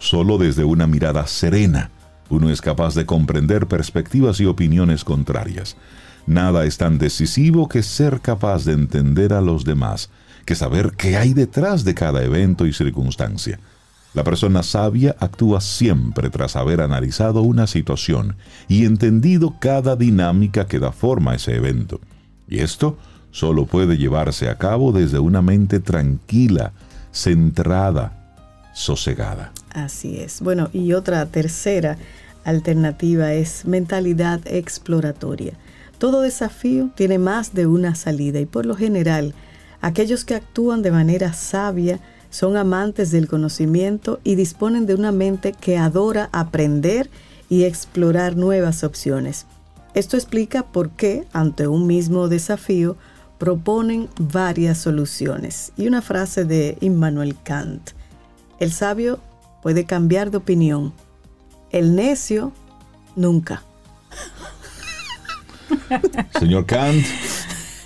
Solo desde una mirada serena uno es capaz de comprender perspectivas y opiniones contrarias. Nada es tan decisivo que ser capaz de entender a los demás, que saber qué hay detrás de cada evento y circunstancia. La persona sabia actúa siempre tras haber analizado una situación y entendido cada dinámica que da forma a ese evento. Y esto solo puede llevarse a cabo desde una mente tranquila, centrada, sosegada. Así es. Bueno, y otra tercera alternativa es mentalidad exploratoria. Todo desafío tiene más de una salida y por lo general, aquellos que actúan de manera sabia son amantes del conocimiento y disponen de una mente que adora aprender y explorar nuevas opciones. Esto explica por qué, ante un mismo desafío, proponen varias soluciones. Y una frase de Immanuel Kant. El sabio puede cambiar de opinión. El necio, nunca. Señor Kant.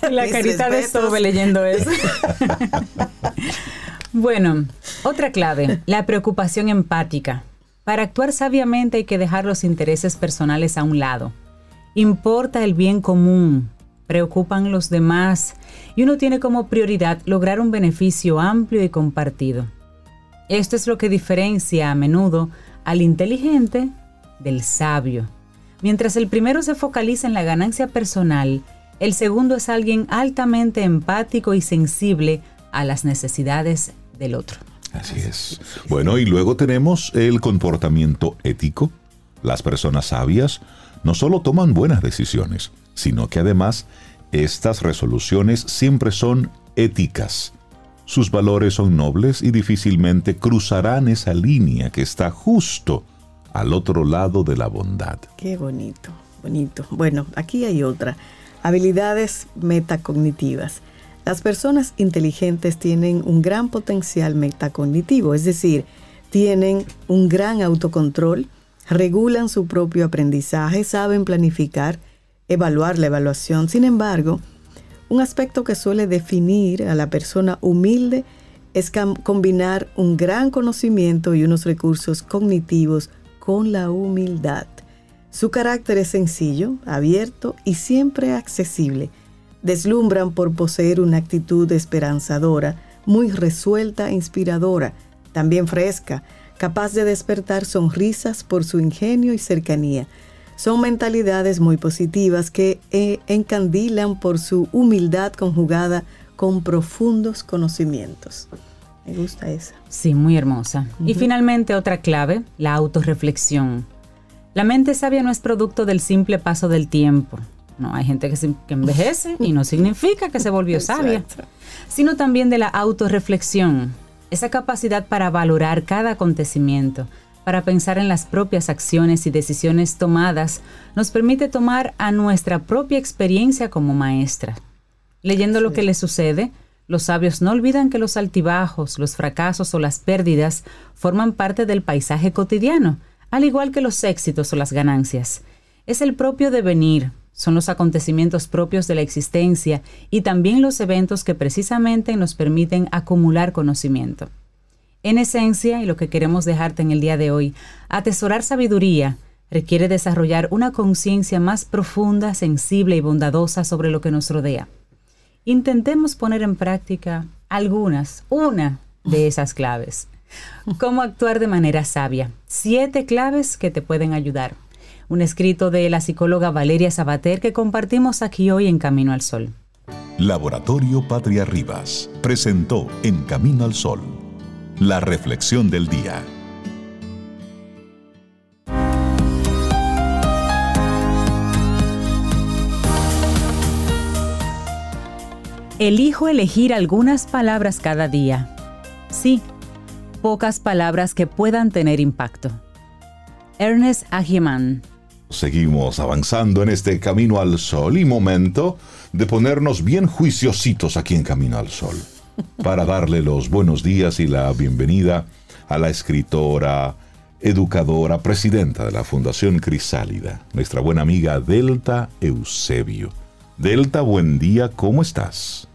La carita de Sobe leyendo eso. (laughs) Bueno, otra clave, la preocupación empática. Para actuar sabiamente hay que dejar los intereses personales a un lado. Importa el bien común, preocupan los demás y uno tiene como prioridad lograr un beneficio amplio y compartido. Esto es lo que diferencia a menudo al inteligente del sabio. Mientras el primero se focaliza en la ganancia personal, el segundo es alguien altamente empático y sensible a las necesidades del otro. Así es. Bueno, y luego tenemos el comportamiento ético. Las personas sabias no solo toman buenas decisiones, sino que además estas resoluciones siempre son éticas. Sus valores son nobles y difícilmente cruzarán esa línea que está justo al otro lado de la bondad. Qué bonito, bonito. Bueno, aquí hay otra. Habilidades metacognitivas. Las personas inteligentes tienen un gran potencial metacognitivo, es decir, tienen un gran autocontrol, regulan su propio aprendizaje, saben planificar, evaluar la evaluación. Sin embargo, un aspecto que suele definir a la persona humilde es combinar un gran conocimiento y unos recursos cognitivos con la humildad. Su carácter es sencillo, abierto y siempre accesible deslumbran por poseer una actitud esperanzadora, muy resuelta e inspiradora, también fresca, capaz de despertar sonrisas por su ingenio y cercanía. Son mentalidades muy positivas que eh, encandilan por su humildad conjugada con profundos conocimientos. Me gusta esa. Sí, muy hermosa. Y finalmente otra clave, la autorreflexión. La mente sabia no es producto del simple paso del tiempo, no, hay gente que, envejece y no significa que se volvió (laughs) sabia, sino también de la autorreflexión, esa capacidad para valorar cada acontecimiento, para pensar en las propias acciones y decisiones tomadas, nos permite tomar a nuestra propia experiencia como maestra. Leyendo lo que le sucede, los sabios no olvidan que los altibajos, los fracasos o las pérdidas forman parte del paisaje cotidiano, al igual que los éxitos o las ganancias. Es el propio devenir, son los acontecimientos propios de la existencia y también los eventos que precisamente nos permiten acumular conocimiento. En esencia, y lo que queremos dejarte en el día de hoy, atesorar sabiduría requiere desarrollar una conciencia más profunda, sensible y bondadosa sobre lo que nos rodea. Intentemos poner en práctica algunas, una de esas claves. Cómo actuar de manera sabia. Siete claves que te pueden ayudar un escrito de la psicóloga Valeria Sabater que compartimos aquí hoy en Camino al Sol. Laboratorio Patria Rivas presentó En Camino al Sol, la reflexión del día. Elijo elegir algunas palabras cada día. Sí, pocas palabras que puedan tener impacto. Ernest Agiman. Seguimos avanzando en este Camino al Sol y momento de ponernos bien juiciositos aquí en Camino al Sol (laughs) para darle los buenos días y la bienvenida a la escritora, educadora, presidenta de la Fundación Crisálida, nuestra buena amiga Delta Eusebio. Delta, buen día, ¿cómo estás?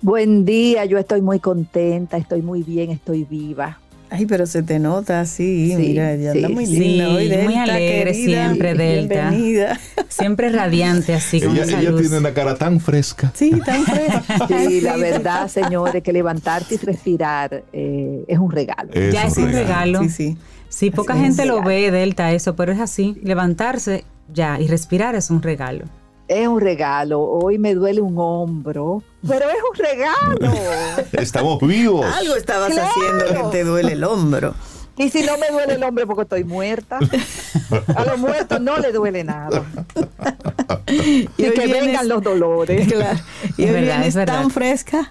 Buen día, yo estoy muy contenta, estoy muy bien, estoy viva. Ay, pero se te nota así, mira, ya anda muy linda hoy, muy alegre siempre, Delta. Bienvenida. Siempre radiante, así como ella, ella tiene una cara tan fresca. Sí, tan fresca. (laughs) Sí, la verdad, señores, que levantarse y respirar eh, es un regalo. ya es un regalo. Sí, sí. Sí, poca gente lo ve, Delta, eso, pero es así. Levantarse ya y respirar es un regalo. Es un regalo. Hoy me duele un hombro, pero es un regalo. (laughs) Estamos vivos. Algo estabas haciendo que te duele el hombro. Y si no me duele el hombro porque estoy muerta, a los muertos no le duele nada. (laughs) y, que vengan los dolores. Y hoy es tan fresca.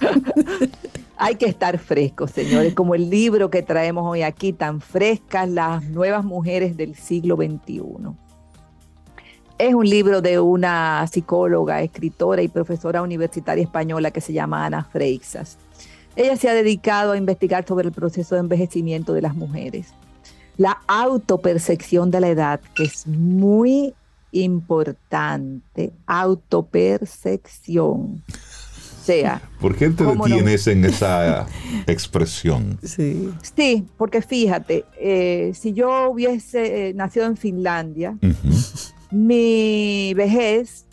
(laughs) Hay que estar frescos, señores, como el libro que traemos hoy aquí, tan frescas las nuevas mujeres del siglo XXI. Es un libro de una psicóloga, escritora y profesora universitaria española que se llama Ana Freixas. Ella se ha dedicado a investigar sobre el proceso de envejecimiento de las mujeres, la autopercepción de la edad, que es muy importante, autopercepción. O sea, ¿Por qué te detienes en esa (laughs) expresión? Sí. sí, porque fíjate, eh, si yo hubiese eh, nacido en Finlandia, mi vejez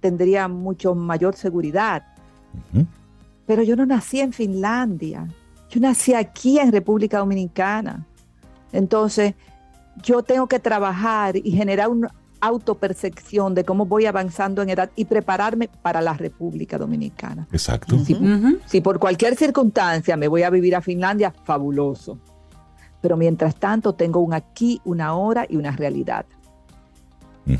tendría mucho mayor seguridad. Pero yo no nací en Finlandia, yo nací aquí en República Dominicana. Entonces, yo tengo que trabajar y generar una autopercepción de cómo voy avanzando en edad y prepararme para la República Dominicana. Exacto. si por cualquier circunstancia me voy a vivir a Finlandia, fabuloso. Pero mientras tanto tengo un aquí, una hora y una realidad.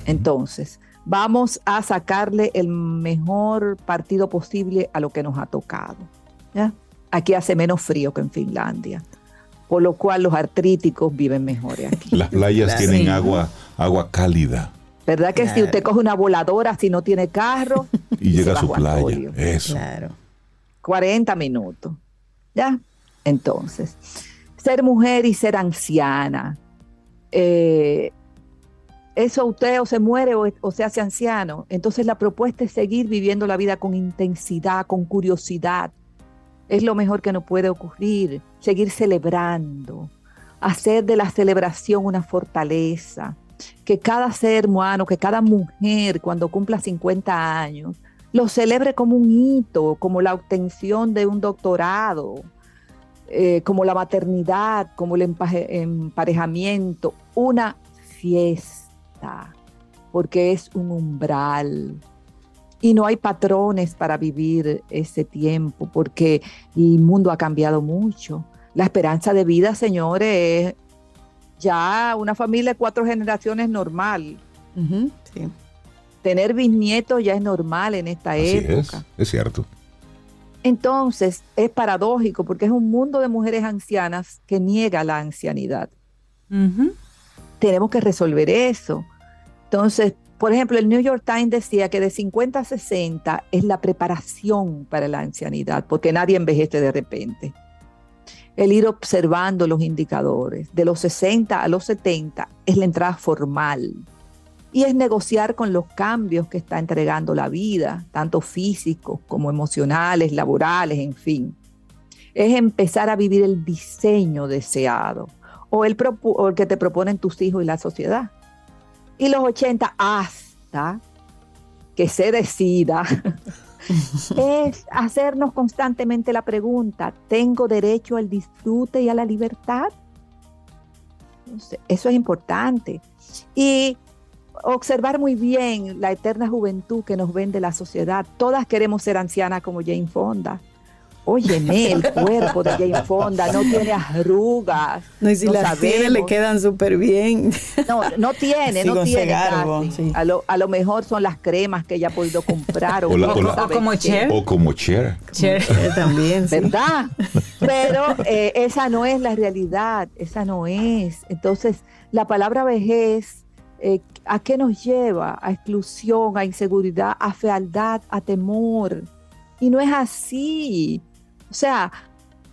Entonces, vamos a sacarle el mejor partido posible a lo que nos ha tocado. Aquí hace menos frío que en Finlandia, por lo cual los artríticos viven mejor aquí. Las playas tienen agua, agua cálida. ¿Verdad que si usted coge una voladora, si no tiene carro, (laughs) y llega a su playa? Eso. Claro. 40 minutos. ¿Ya? Entonces, ser mujer y ser anciana. Eh, eso usted o se muere o, se hace anciano. Entonces la propuesta es seguir viviendo la vida con intensidad, con curiosidad. Es lo mejor que nos puede ocurrir. Seguir celebrando, hacer de la celebración una fortaleza. Que cada ser humano, que cada mujer cuando cumpla 50 años, lo celebre como un hito, como la obtención de un doctorado, eh, como la maternidad, como el emparejamiento, una fiesta porque es un umbral. Y no hay patrones para vivir ese tiempo, porque el mundo ha cambiado mucho. La esperanza de vida, señores, es ya una familia de cuatro generaciones normal. Tener bisnietos ya es normal en esta época. Es, es cierto. Entonces, es paradójico porque es un mundo de mujeres ancianas que niega la ancianidad. Tenemos que resolver eso. Entonces, por ejemplo, el New York Times decía que de 50 a 60 es la preparación para la ancianidad, porque nadie envejece de repente. El ir observando los indicadores. De los 60 a los 70 es la entrada formal. Y es negociar con los cambios que está entregando la vida, tanto físicos como emocionales, laborales, en fin. Es empezar a vivir el diseño deseado o el, o el que te proponen tus hijos y la sociedad y los 80 hasta que se decida, (laughs) es hacernos constantemente la pregunta, ¿tengo derecho al disfrute y a la libertad? Eso es importante. Y observar muy bien la eterna juventud que nos vende la sociedad. Todas queremos ser ancianas como Jane Fonda. Óyeme, el cuerpo de Jane Fonda no tiene arrugas. No, y si las tiene, le quedan súper bien. No, no tiene, no tiene. a, lo, a lo mejor son las cremas que ella ha podido comprar. O, como Cher. O como Cher. Cher también. ¿Verdad? Pero eh, esa no es la realidad, esa no es. Entonces, la palabra vejez, eh, ¿a qué nos lleva? A exclusión, a inseguridad, a fealdad, a temor. Y no es así. Sea,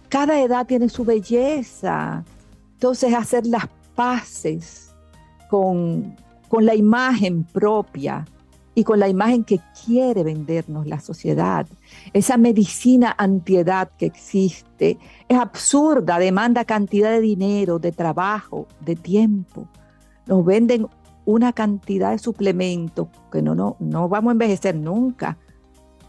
cada edad tiene su belleza. Entonces, hacer las paces con, con la imagen propia y con la imagen que quiere vendernos la sociedad. Esa medicina antiedad que existe es absurda, demanda cantidad de dinero, de trabajo, de tiempo. Nos venden una cantidad de suplementos que no, no, no vamos a envejecer nunca.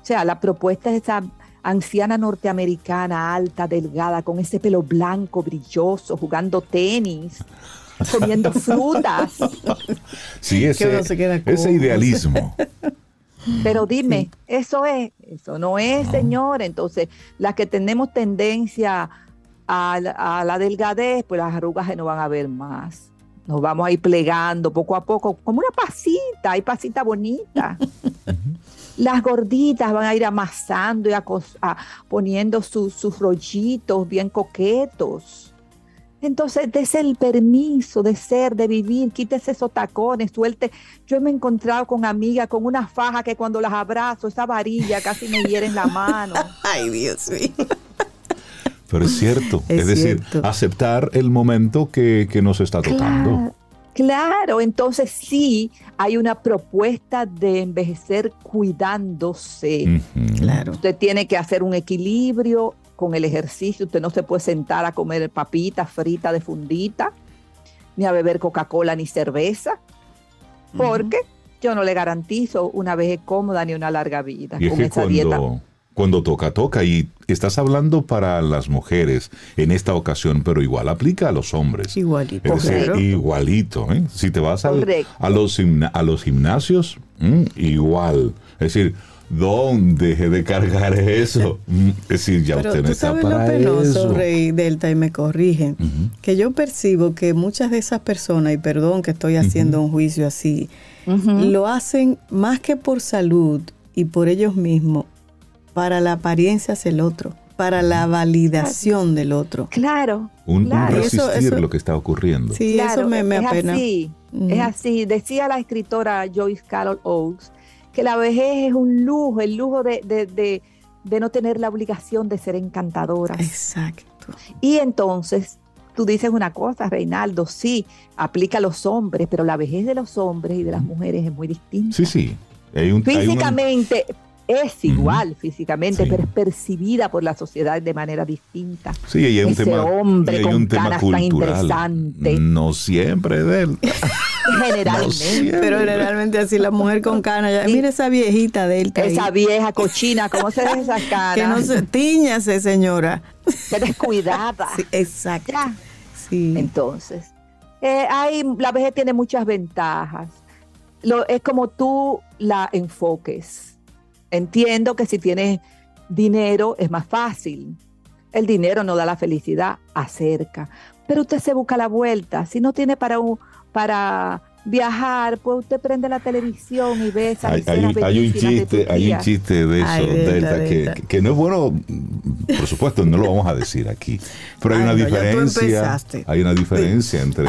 O sea, la propuesta es esa anciana norteamericana, alta, delgada, con ese pelo blanco, brilloso, jugando tenis, (laughs) comiendo frutas. Sí, ese, ese idealismo. Pero dime, eso es, eso no es, señor. Entonces, las que tenemos tendencia a, la delgadez, pues las arrugas no van a ver más. Nos vamos a ir plegando poco a poco, como una pasita, hay pasita bonita. Las gorditas van a ir amasando y poniendo sus rollitos bien coquetos. Entonces, des el permiso de ser, de vivir, quítese esos tacones, suelte. Yo me he encontrado con amigas con una faja que cuando las abrazo, esa varilla casi me hiere en la mano. (laughs) Ay, Dios mío. Pero es cierto, es, decir, aceptar el momento que, nos está tocando. Claro, entonces sí hay una propuesta de envejecer cuidándose. Claro. Usted tiene que hacer un equilibrio con el ejercicio. Usted no se puede sentar a comer papitas fritas de fundita, ni a beber Coca-Cola ni cerveza, porque yo no le garantizo una vejez cómoda ni una larga vida con esa dieta cuando toca, toca. Y estás hablando para las mujeres en esta ocasión, pero igual aplica a los hombres. Igualito. igualito. ¿eh? Si te vas a, los, a los gimnasios, mm, igual. Es decir, ¿dónde deje (laughs) de cargar eso? Mm, es decir, ya usted no está para lo penoso, Rey Delta, y me corrigen, que yo percibo que muchas de esas personas, y perdón que estoy haciendo un juicio así, lo hacen más que por salud y por ellos mismos, para la apariencia hacia el otro, para la validación del otro. Claro. Un, resistir lo que está ocurriendo. Sí, eso me, me es Así, Es así. Decía la escritora Joyce Carol Oates que la vejez es un lujo, el lujo de, de, de no tener la obligación de ser encantadora. Exacto. Y entonces tú dices una cosa, Reinaldo, sí, aplica a los hombres, pero la vejez de los hombres y de las mujeres es muy distinta. Sí, sí. Físicamente, es igual físicamente, pero es percibida por la sociedad de manera distinta. Sí, y hay un Ese tema, hombre con un tema cultural. No siempre de él. (laughs) generalmente. pero generalmente así la mujer con cana, ya, mira esa viejita de él. Esa vieja cochina, ¿cómo se ve esa cara? que no se tiñase, señora. Qué descuidada. exacto. Sí. Entonces, eh, hay, la vejez tiene muchas ventajas. Lo, es como tú la enfoques Entiendo que si tienes dinero es más fácil. El dinero no da la felicidad, acerca. Pero usted se busca la vuelta. Si no tiene para, un, para viajar, pues usted prende la televisión y ve esa hay, hay, un, hay un chiste, hay un chiste de eso, Que, no es bueno, por supuesto, no lo vamos a decir aquí, pero hay una diferencia, hay una diferencia entre,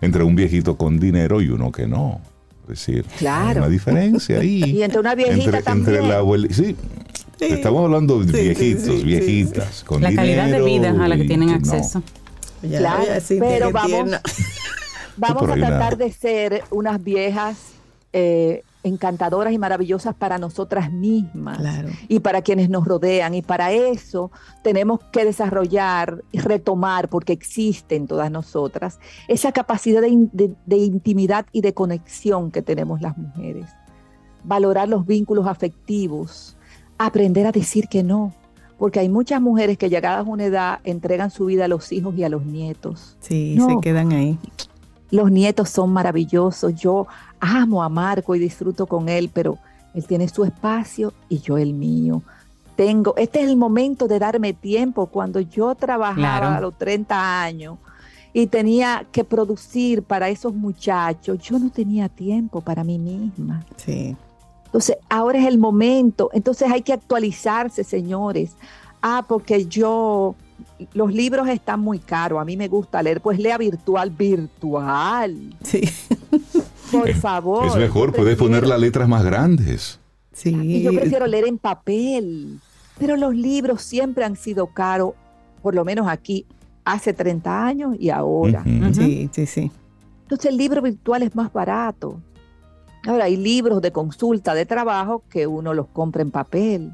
entre un viejito con dinero y uno que no. Es decir, claro. hay una diferencia ahí. (laughs) Y entre una viejita también. Entre la abuela, sí, Estamos hablando de viejitos, viejitas, con La calidad de vida a la que tienen acceso. claro, pero vamos, (laughs) vamos a tratar de ser unas viejas eh, encantadoras y maravillosas para nosotras mismas y para quienes nos rodean. Y para eso tenemos que desarrollar y retomar, porque existe en todas nosotras, esa capacidad de, intimidad y de conexión que tenemos las mujeres. Valorar los vínculos afectivos, aprender a decir que no, porque hay muchas mujeres que llegadas a una edad entregan su vida a los hijos y a los nietos. Sí, se quedan ahí. Los nietos son maravillosos. Yo amo a Marco y disfruto con él, pero él tiene su espacio y yo el mío. tengo, este es el momento de darme tiempo. Cuando yo trabajaba a los 30 años y tenía que producir para esos muchachos, yo no tenía tiempo para mí misma. Sí. Entonces, ahora es el momento. Entonces hay que actualizarse, señores. Ah, porque yo, los libros están muy caros. A mí me gusta leer. Pues lea virtual, virtual. Sí. (laughs) Por favor. Es mejor, puedes poner las letras más grandes. Sí. Y yo prefiero leer en papel. Pero los libros siempre han sido caros, por lo menos aquí, hace 30 años y ahora. Sí, sí, sí. Entonces el libro virtual es más barato. Ahora hay libros de consulta de trabajo que uno los compra en papel,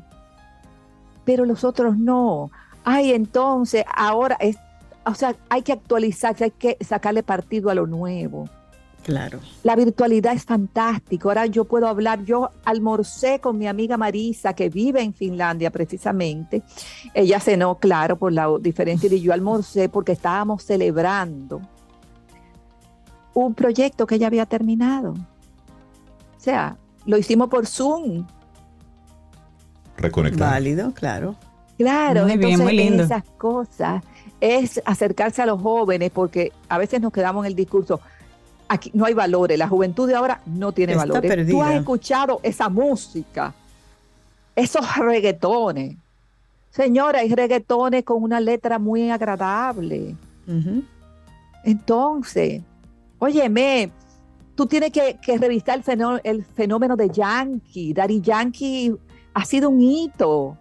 pero los otros no. Ay, entonces ahora es, o sea, hay que actualizarse, hay que sacarle partido a lo nuevo. Claro. La virtualidad es fantástico. Ahora yo puedo hablar, yo almorcé con mi amiga Marisa, que vive en Finlandia precisamente. Ella cenó, claro, por la diferencia, y yo almorcé porque estábamos celebrando un proyecto que ella había terminado. O sea, lo hicimos por Zoom. Reconectar. Válido, claro. Claro, entonces esas cosas es acercarse a los jóvenes porque a veces nos quedamos en el discurso, aquí no hay valores, la juventud de ahora no tiene valores. Tú has escuchado esa música, esos reggaetones. Señora, hay reggaetones con una letra muy agradable. Entonces, óyeme, tú tienes que, revisar el fenómeno, el fenómeno de Yankee. Daddy Yankee ha sido un hito.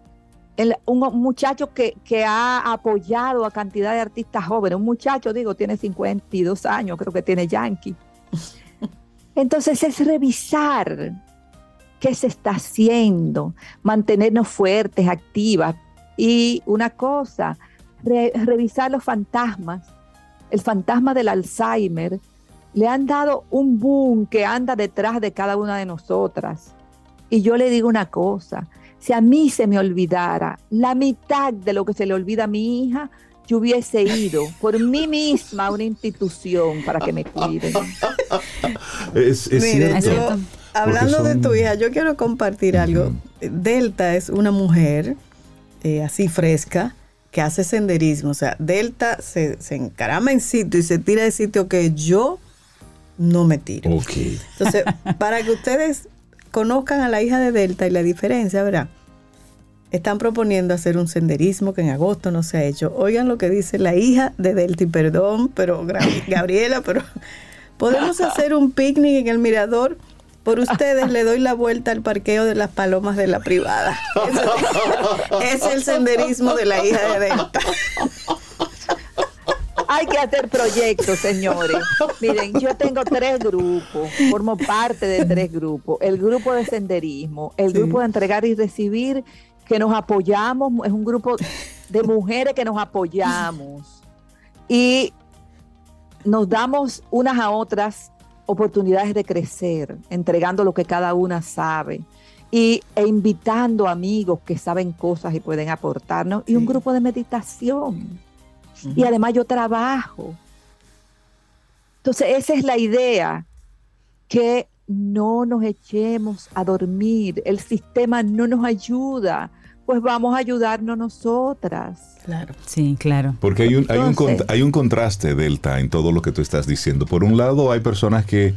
Un muchacho que, que, ha apoyado a cantidad de artistas jóvenes. Un muchacho, digo, tiene 52 años, creo que tiene Yankee. (laughs) Entonces es revisar qué se está haciendo, mantenernos fuertes, activas. Y una cosa, revisar los fantasmas. El fantasma del Alzheimer le han dado un boom que anda detrás de cada una de nosotras. Y yo le digo una cosa, si a mí se me olvidara la mitad de lo que se le olvida a mi hija, yo hubiese ido por mí misma a una institución para que me cuiden. (laughs) Es, cierto. hablando de tu hija, yo quiero compartir algo. Delta es una mujer eh, así fresca que hace senderismo. O sea, Delta se, se encarama en sitio y se tira de sitio que yo no me tiro. Entonces, para que ustedes conozcan a la hija de Delta y la diferencia, ¿verdad? Están proponiendo hacer un senderismo que en agosto no se ha hecho. Oigan lo que dice la hija de Delta, y perdón, pero (laughs) Gabriela, pero podemos hacer un picnic en el mirador. Por ustedes le doy la vuelta al parqueo de las palomas de la privada. (laughs) es el senderismo de la hija de Delta. (laughs) Hay que hacer proyectos, señores. Miren, yo tengo tres grupos, formo parte de tres grupos. El grupo de senderismo, el grupo de entregar y recibir, que nos apoyamos, es un grupo de mujeres que nos apoyamos y nos damos unas a otras oportunidades de crecer, entregando lo que cada una sabe y, e invitando amigos que saben cosas y pueden aportarnos y un grupo de meditación y además yo trabajo. Entonces, esa es la idea, que no nos echemos a dormir, el sistema no nos ayuda, pues vamos a ayudarnos nosotras. Claro. Sí, claro. Porque hay un, hay, un, hay un contraste, Delta, en todo lo que tú estás diciendo. Por un lado, hay personas que,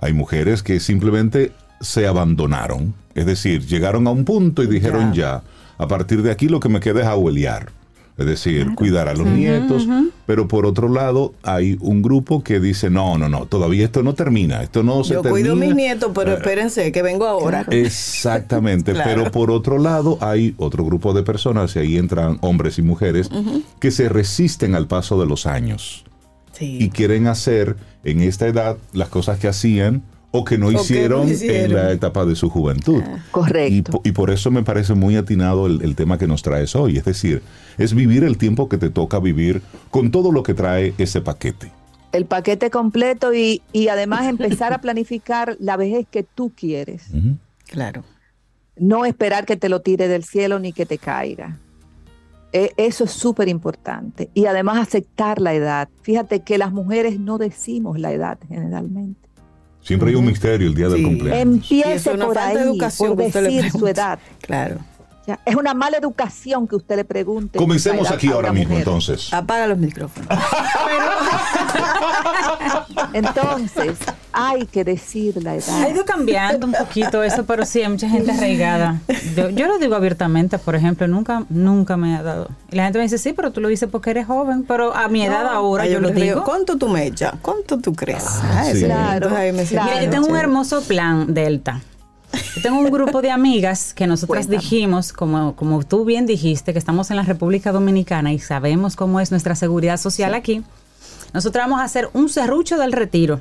hay mujeres que simplemente se abandonaron, es decir, llegaron a un punto y dijeron ya, a partir de aquí lo que me queda es abuelear es decir, cuidar a los nietos, pero por otro lado hay un grupo que dice, no, no, no, todavía esto no termina, esto no se Yo termina. cuido a mis nietos, pero espérense, que vengo ahora. Exactamente, (laughs) pero por otro lado hay otro grupo de personas, y ahí entran hombres y mujeres, que se resisten al paso de los años. Y quieren hacer en esta edad las cosas que hacían o que no, hicieron, en la etapa de su juventud. Ah. correcto. Y, por eso me parece muy atinado el, tema que nos traes hoy. Es decir, es vivir el tiempo que te toca vivir con todo lo que trae ese paquete. El paquete completo y, además empezar a planificar la vejez que tú quieres. Claro. No esperar que te lo tire del cielo ni que te caiga. E, eso es súper importante. Y además aceptar la edad. Fíjate que las mujeres no decimos la edad generalmente. Siempre hay un misterio el día del cumpleaños. Empiece por ahí, educación, por decir su edad. Claro. Es una mala educación que usted le pregunte. Comencemos aquí ahora mismo, entonces. Apaga los micrófonos. (laughs) (laughs) entonces, hay que decir la edad. Ha ido cambiando un poquito eso, pero sí, hay mucha gente arraigada. Yo, lo digo abiertamente, por ejemplo, nunca nunca me ha dado. Y la gente me dice, sí, pero tú lo dices porque eres joven, pero a mi edad ahora yo, lo digo. ¿Cuánto tú me echas? ¿Cuánto tú crees? Ah, claro, Mira, yo tengo un hermoso plan, Delta tengo un grupo de amigas que nosotras dijimos, como, como tú bien dijiste, que estamos en la República Dominicana y sabemos cómo es nuestra seguridad social aquí. Nosotros vamos a hacer un serrucho del retiro.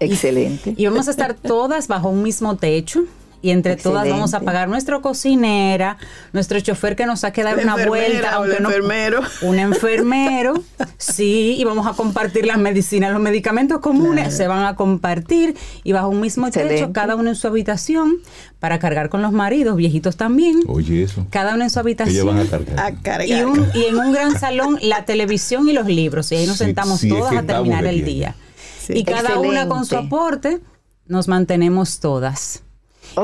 Excelente. y vamos a estar todas bajo un mismo techo y entre todas vamos a pagar nuestro cocinera, nuestro chofer que nos saque dar una vuelta, aunque un enfermero. un enfermero, sí, y vamos a compartir las medicinas, los medicamentos comunes se van a compartir y bajo un mismo techo, cada uno en su habitación para cargar con los maridos, viejitos también. Oye, eso. Cada uno en su habitación. van a cargar. Y, en un gran salón la televisión y los libros y ahí nos sentamos todas a terminar el día. Y cada una con su aporte nos mantenemos todas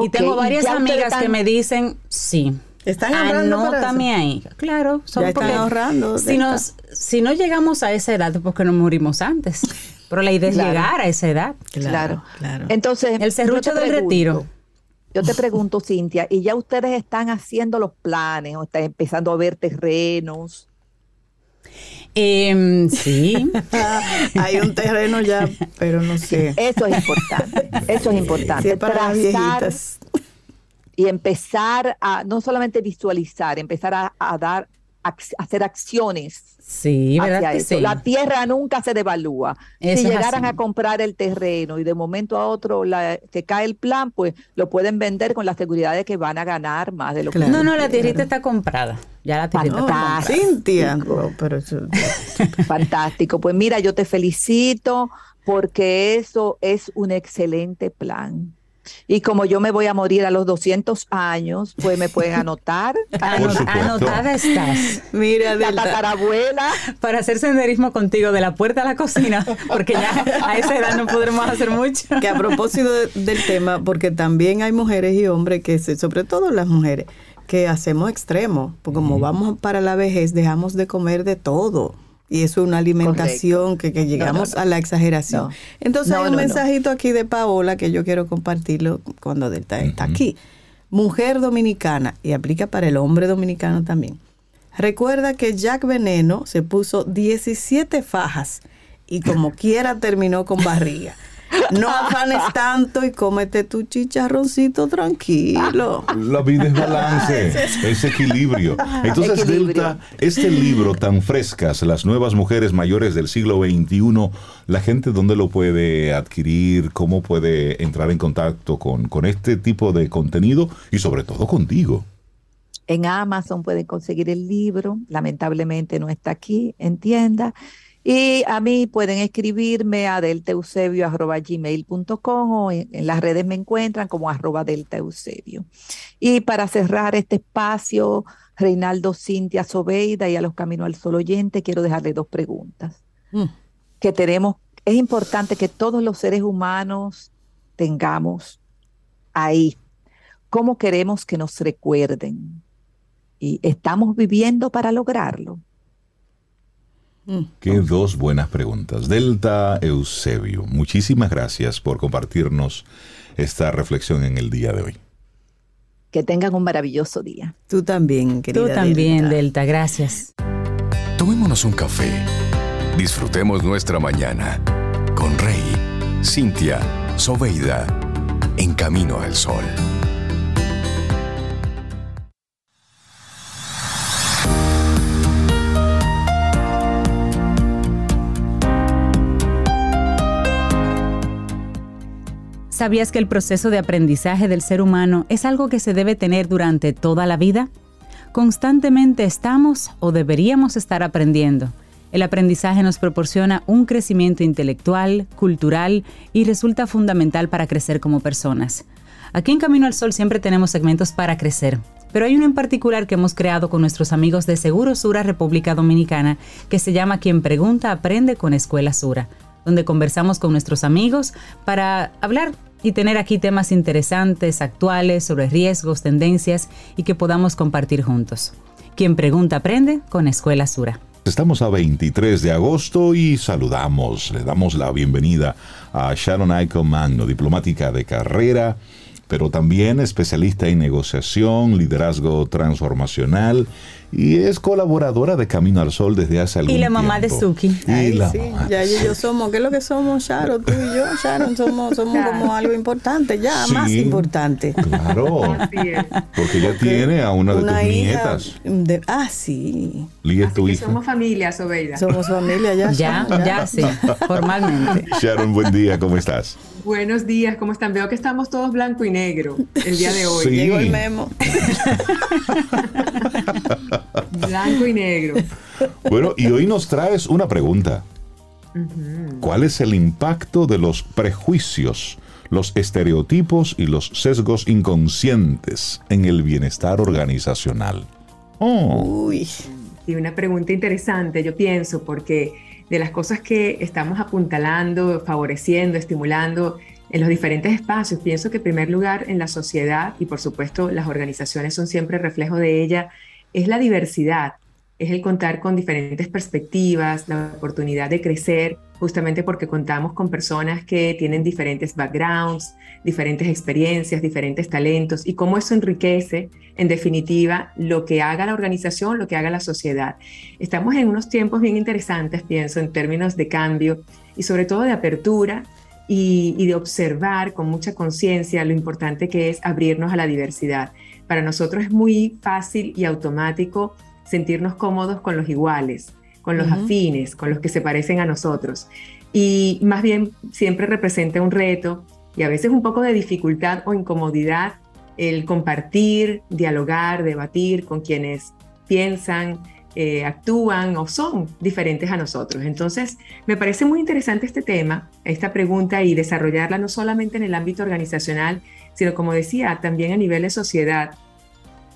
y tengo varias amigas que me dicen, sí. Están ahorrando Anótame ahí. Claro, son ya están ahorrando. Si, nos, si no llegamos a esa edad, porque no morimos antes. Pero la idea es llegar a esa edad. Claro, claro. Entonces, el serrucho del retiro. Yo te pregunto, Cintia, ¿y ya ustedes están haciendo los planes o están empezando a ver terrenos? Eh, sí. (laughs) Hay un terreno ya, pero no sé. Eso es importante. Eso es importante. para y empezar a no solamente visualizar, empezar a, dar, hacer acciones Sí, ¿verdad La tierra nunca se devalúa. si llegaran a comprar el terreno y de momento a otro la, se cae el plan, pues lo pueden vender con la seguridad de que van a ganar más de lo que... No, no, la tierrita está comprada. Ya la tierrita está Cintia. pero Fantástico. Pues mira, yo te felicito porque eso es un excelente plan. Y como yo me voy a morir a los 200 años, pues me pueden anotar. (laughs) anotada estás. Mira, la tatarabuela. Para hacer senderismo contigo de la puerta a la cocina, (laughs) porque ya a esa edad no podremos hacer mucho. Que a propósito del tema, porque también hay mujeres y hombres que, sobre todo las mujeres, que hacemos extremos, porque como vamos para la vejez, dejamos de comer de todo. Y eso es una alimentación que, llegamos a la exageración. Entonces hay un mensajito aquí de Paola que yo quiero compartirlo cuando Delta está aquí. Mujer dominicana, y aplica para el hombre dominicano también. Recuerda que Jack Veneno se puso 17 fajas y como (laughs) quiera terminó con barriga. No afanes tanto y cómete tu chicharroncito tranquilo. La vida es balance, (laughs) es equilibrio. Entonces, Delta, este libro tan frescas, las nuevas mujeres mayores del siglo XXI, la gente dónde lo puede adquirir, cómo puede entrar en contacto con, con este tipo de contenido y sobre todo contigo. En Amazon pueden conseguir el libro, lamentablemente no está aquí en tienda. Y a mí pueden escribirme a delteusebio.gmail.com o en, las redes me encuentran como arroba delteusebio. Y para cerrar este espacio, Reinaldo Cintia Sobeida y a los Caminos al Sol oyente, quiero dejarle dos preguntas. Mm. Que tenemos, es importante que todos los seres humanos tengamos ahí. ¿Cómo queremos que nos recuerden? Y estamos viviendo para lograrlo. Mm. Qué dos buenas preguntas. Delta Eusebio, muchísimas gracias por compartirnos esta reflexión en el día de hoy. Que tengan un maravilloso día. Tú también, querida. Tú también, Delta, gracias. Tomémonos un café. Disfrutemos nuestra mañana con Rey, Cintia, Soveida, en camino al sol. ¿Sabías que el proceso de aprendizaje del ser humano es algo que se debe tener durante toda la vida? Constantemente estamos o deberíamos estar aprendiendo. El aprendizaje nos proporciona un crecimiento intelectual, cultural y resulta fundamental para crecer como personas. Aquí en Camino al Sol siempre tenemos segmentos para crecer, pero hay uno en particular que hemos creado con nuestros amigos de Seguro Sura República Dominicana que se llama Quien Pregunta Aprende con Escuela Sura, donde conversamos con nuestros amigos para hablar y tener aquí temas interesantes, actuales, sobre riesgos, tendencias y que podamos compartir juntos. Quien pregunta aprende con Escuela Sura. Estamos a 23 de agosto y saludamos, le damos la bienvenida a Sharon Aiko Magno, diplomática de carrera, pero también especialista en negociación, liderazgo transformacional y es colaboradora de Camino al Sol desde hace algún tiempo. Y la mamá de Suki. Y la sí, ya y yo somos, ¿qué es lo que somos, Sharon? Tú y yo, Sharon, somos, somos como algo importante, ya más importante. Claro. Porque ella tiene a una, de tus nietas. ah, sí. Lía es tu hija. Somos familia, Sobeida. Somos familia, ya. Ya, ya, ya sí, (laughs) formalmente. Sharon, buen día, ¿cómo estás? Buenos días, ¿cómo están? Veo que estamos todos blanco y negro el día de hoy. Sí. Llegó el memo. (laughs) blanco y negro. Bueno, y hoy nos traes una pregunta. ¿Cuál es el impacto de los prejuicios, los estereotipos y los sesgos inconscientes en el bienestar organizacional? Oh. Uy. Y una pregunta interesante, yo pienso, porque de las cosas que estamos apuntalando, favoreciendo, estimulando en los diferentes espacios. Pienso que en primer lugar en la sociedad, y por supuesto las organizaciones son siempre reflejo de ella, es la diversidad es el contar con diferentes perspectivas, la oportunidad de crecer, justamente porque contamos con personas que tienen diferentes backgrounds, diferentes experiencias, diferentes talentos y cómo eso enriquece, en definitiva, lo que haga la organización, lo que haga la sociedad. Estamos en unos tiempos bien interesantes, pienso, en términos de cambio y sobre todo de apertura y, y de observar con mucha conciencia lo importante que es abrirnos a la diversidad. Para nosotros es muy fácil y automático sentirnos cómodos con los iguales, con los afines, con los que se parecen a nosotros. Y más bien siempre representa un reto y a veces un poco de dificultad o incomodidad el compartir, dialogar, debatir con quienes piensan, eh, actúan o son diferentes a nosotros. Entonces, me parece muy interesante este tema, esta pregunta y desarrollarla no solamente en el ámbito organizacional, sino como decía, también a nivel de sociedad,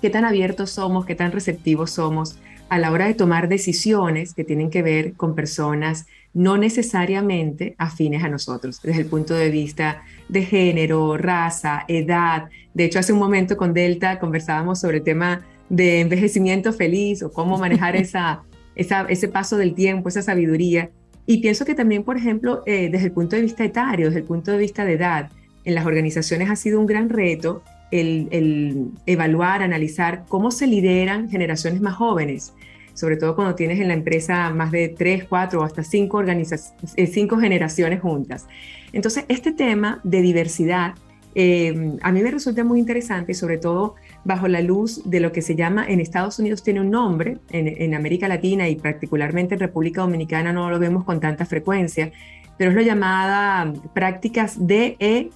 qué tan abiertos somos, qué tan receptivos somos a la hora de tomar decisiones que tienen que ver con personas no necesariamente afines a nosotros, desde el punto de vista de género, raza, edad. De hecho, hace un momento con Delta conversábamos sobre el tema de envejecimiento feliz o cómo manejar (laughs) esa, ese paso del tiempo, esa sabiduría. Y pienso que también, por ejemplo, eh, desde el punto de vista etario, desde el punto de vista de edad, en las organizaciones ha sido un gran reto el, evaluar, analizar cómo se lideran generaciones más jóvenes, sobre todo cuando tienes en la empresa más de tres, cuatro o hasta cinco, eh, cinco generaciones juntas. Entonces, este tema de diversidad eh, a mí me resulta muy interesante, sobre todo bajo la luz de lo que se llama en Estados Unidos tiene un nombre, en, América Latina y particularmente en República Dominicana no lo vemos con tanta frecuencia, pero es lo llamada prácticas DEI,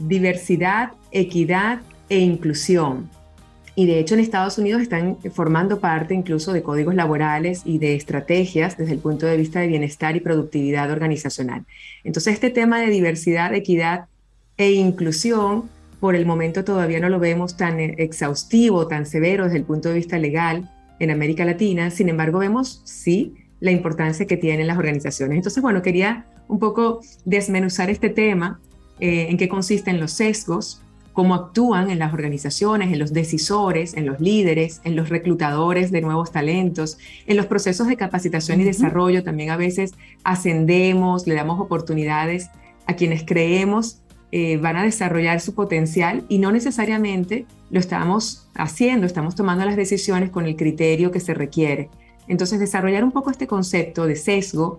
diversidad, equidad e inclusión. Y de hecho en Estados Unidos están formando parte incluso de códigos laborales y de estrategias desde el punto de vista de bienestar y productividad organizacional. Entonces este tema de diversidad, equidad e inclusión, por el momento todavía no lo vemos tan exhaustivo, tan severo desde el punto de vista legal en América Latina. Sin embargo, vemos sí la importancia que tienen las organizaciones. Entonces, bueno, quería un poco desmenuzar este tema eh, en qué consisten los sesgos, cómo actúan en las organizaciones, en los decisores, en los líderes, en los reclutadores de nuevos talentos, en los procesos de capacitación y desarrollo. También a veces ascendemos, le damos oportunidades a quienes creemos eh, van a desarrollar su potencial y no necesariamente lo estamos haciendo, estamos tomando las decisiones con el criterio que se requiere. Entonces, desarrollar un poco este concepto de sesgo,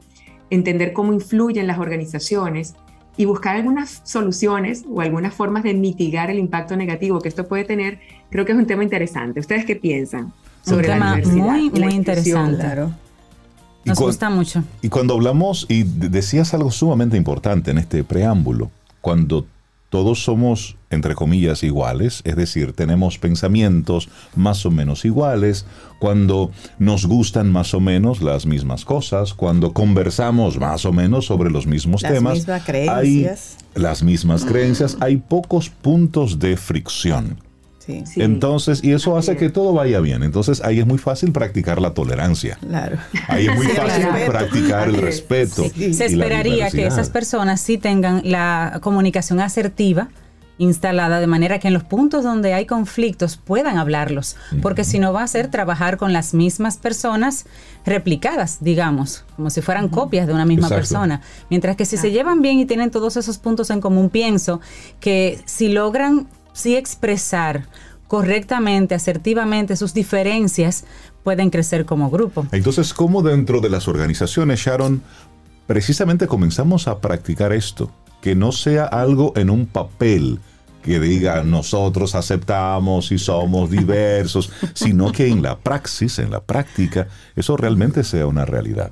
entender cómo influyen las organizaciones y buscar algunas soluciones o algunas formas de mitigar el impacto negativo que esto puede tener, creo que es un tema interesante. ¿Ustedes qué piensan sobre un tema muy, muy interesante. Nos gusta mucho. Y cuando hablamos, y decías algo sumamente importante en este preámbulo, cuando todos somos, entre comillas, iguales, es decir, tenemos pensamientos más o menos iguales, cuando nos gustan más o menos las mismas cosas, cuando conversamos más o menos sobre los mismos las temas. Mismas creencias. Hay las mismas creencias, hay pocos puntos de fricción. Entonces, y eso hace que todo vaya bien. Entonces, ahí es muy fácil practicar la tolerancia. Claro. Ahí es muy (laughs) fácil practicar el respeto. Se esperaría que esas personas sí tengan la comunicación asertiva instalada de manera que en los puntos donde hay conflictos puedan hablarlos, porque si no va a ser trabajar con las mismas personas replicadas, digamos, como si fueran copias de una misma persona. Mientras que si se llevan bien y tienen todos esos puntos en común, pienso que si logran sí expresar correctamente, asertivamente sus diferencias, pueden crecer como grupo. Entonces, ¿cómo dentro de las organizaciones, Sharon, precisamente comenzamos a practicar esto? Que no sea algo en un papel, que diga nosotros aceptamos y somos diversos, sino que en la praxis, en la práctica, eso realmente sea una realidad.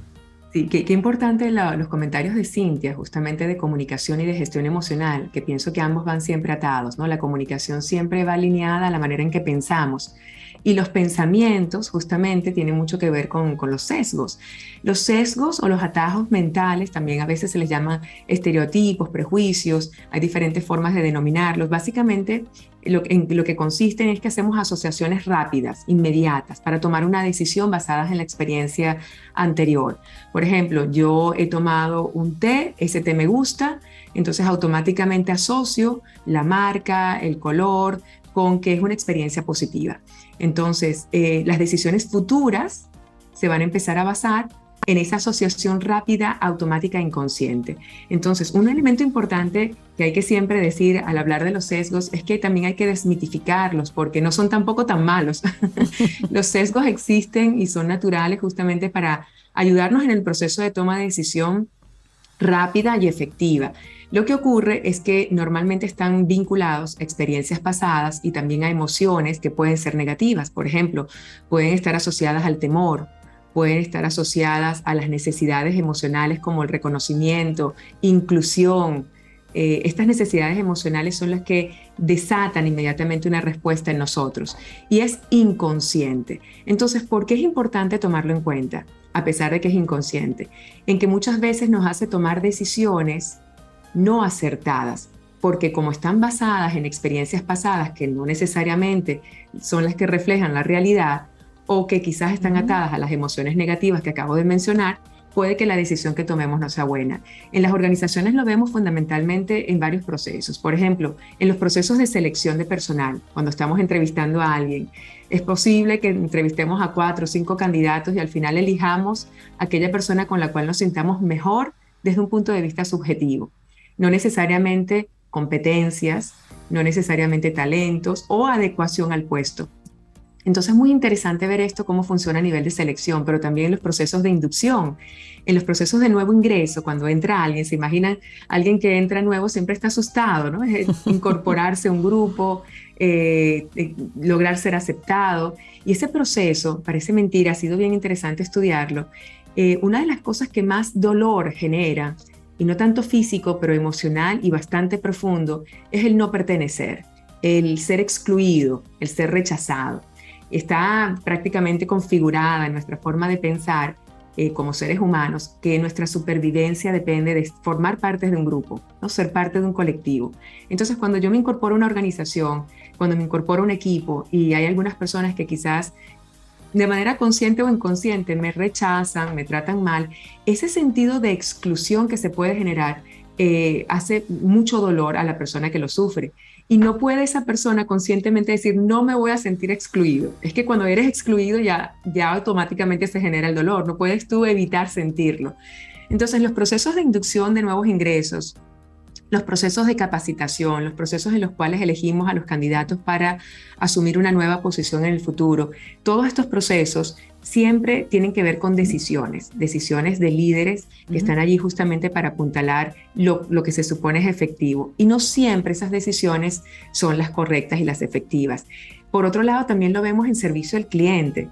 Sí, qué, importante los comentarios de Cintia, justamente de comunicación y de gestión emocional, que pienso que ambos van siempre atados, ¿no? La comunicación siempre va alineada a la manera en que pensamos. Y los pensamientos justamente tienen mucho que ver con, los sesgos. Los sesgos o los atajos mentales también a veces se les llama estereotipos, prejuicios, hay diferentes formas de denominarlos. Básicamente lo, que consisten es que hacemos asociaciones rápidas, inmediatas, para tomar una decisión basadas en la experiencia anterior. Por ejemplo, yo he tomado un té, ese té me gusta, entonces automáticamente asocio la marca, el color, con que es una experiencia positiva. Entonces, eh, las decisiones futuras se van a empezar a basar en esa asociación rápida, automática e inconsciente. Entonces, un elemento importante que hay que siempre decir al hablar de los sesgos es que también hay que desmitificarlos porque no son tampoco tan malos. (laughs) los sesgos existen y son naturales justamente para ayudarnos en el proceso de toma de decisión rápida y efectiva. Lo que ocurre es que normalmente están vinculados a experiencias pasadas y también a emociones que pueden ser negativas. Por ejemplo, pueden estar asociadas al temor, pueden estar asociadas a las necesidades emocionales como el reconocimiento, inclusión. Eh, estas necesidades emocionales son las que desatan inmediatamente una respuesta en nosotros y es inconsciente. Entonces, ¿por qué es importante tomarlo en cuenta? A pesar de que es inconsciente, en que muchas veces nos hace tomar decisiones no acertadas, porque como están basadas en experiencias pasadas que no necesariamente son las que reflejan la realidad o que quizás están atadas a las emociones negativas que acabo de mencionar, puede que la decisión que tomemos no sea buena. En las organizaciones lo vemos fundamentalmente en varios procesos. Por ejemplo, en los procesos de selección de personal, cuando estamos entrevistando a alguien, es posible que entrevistemos a cuatro o cinco candidatos y al final elijamos aquella persona con la cual nos sintamos mejor desde un punto de vista subjetivo no necesariamente competencias, no necesariamente talentos o adecuación al puesto. Entonces es muy interesante ver esto, cómo funciona a nivel de selección, pero también en los procesos de inducción, en los procesos de nuevo ingreso, cuando entra alguien, se imaginan, alguien que entra nuevo siempre está asustado, ¿no? Es (laughs) incorporarse a un grupo, eh, eh, lograr ser aceptado. Y ese proceso, parece mentira, ha sido bien interesante estudiarlo. Eh, una de las cosas que más dolor genera y no tanto físico, pero emocional y bastante profundo, es el no pertenecer, el ser excluido, el ser rechazado. Está prácticamente configurada en nuestra forma de pensar eh, como seres humanos que nuestra supervivencia depende de formar parte de un grupo, no ser parte de un colectivo. Entonces, cuando yo me incorporo a una organización, cuando me incorporo a un equipo y hay algunas personas que quizás de manera consciente o inconsciente me rechazan, me tratan mal, ese sentido de exclusión que se puede generar eh, hace mucho dolor a la persona que lo sufre. Y no puede esa persona conscientemente decir, no me voy a sentir excluido. Es que cuando eres excluido ya, ya automáticamente se genera el dolor, no puedes tú evitar sentirlo. Entonces los procesos de inducción de nuevos ingresos, los procesos de capacitación, los procesos en los cuales elegimos a los candidatos para asumir una nueva posición en el futuro, todos estos procesos siempre tienen que ver con decisiones, decisiones de líderes que están allí justamente para apuntalar lo, lo, que se supone es efectivo. Y no siempre esas decisiones son las correctas y las efectivas. Por otro lado, también lo vemos en servicio al cliente.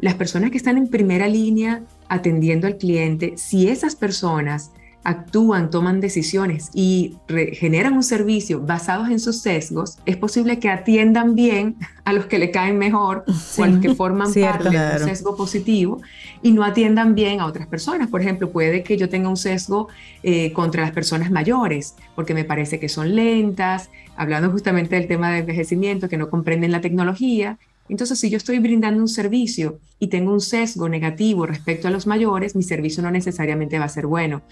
Las personas que están en primera línea atendiendo al cliente, si esas personas actúan, toman decisiones y generan un servicio basados en sus sesgos, es posible que atiendan bien a los que le caen mejor o a los que forman parte de un sesgo positivo y no atiendan bien a otras personas. Por ejemplo, puede que yo tenga un sesgo eh, contra las personas mayores porque me parece que son lentas, hablando justamente del tema de envejecimiento, que no comprenden la tecnología entonces, si yo estoy brindando un servicio y tengo un sesgo negativo respecto a los mayores, mi servicio no necesariamente va a ser bueno.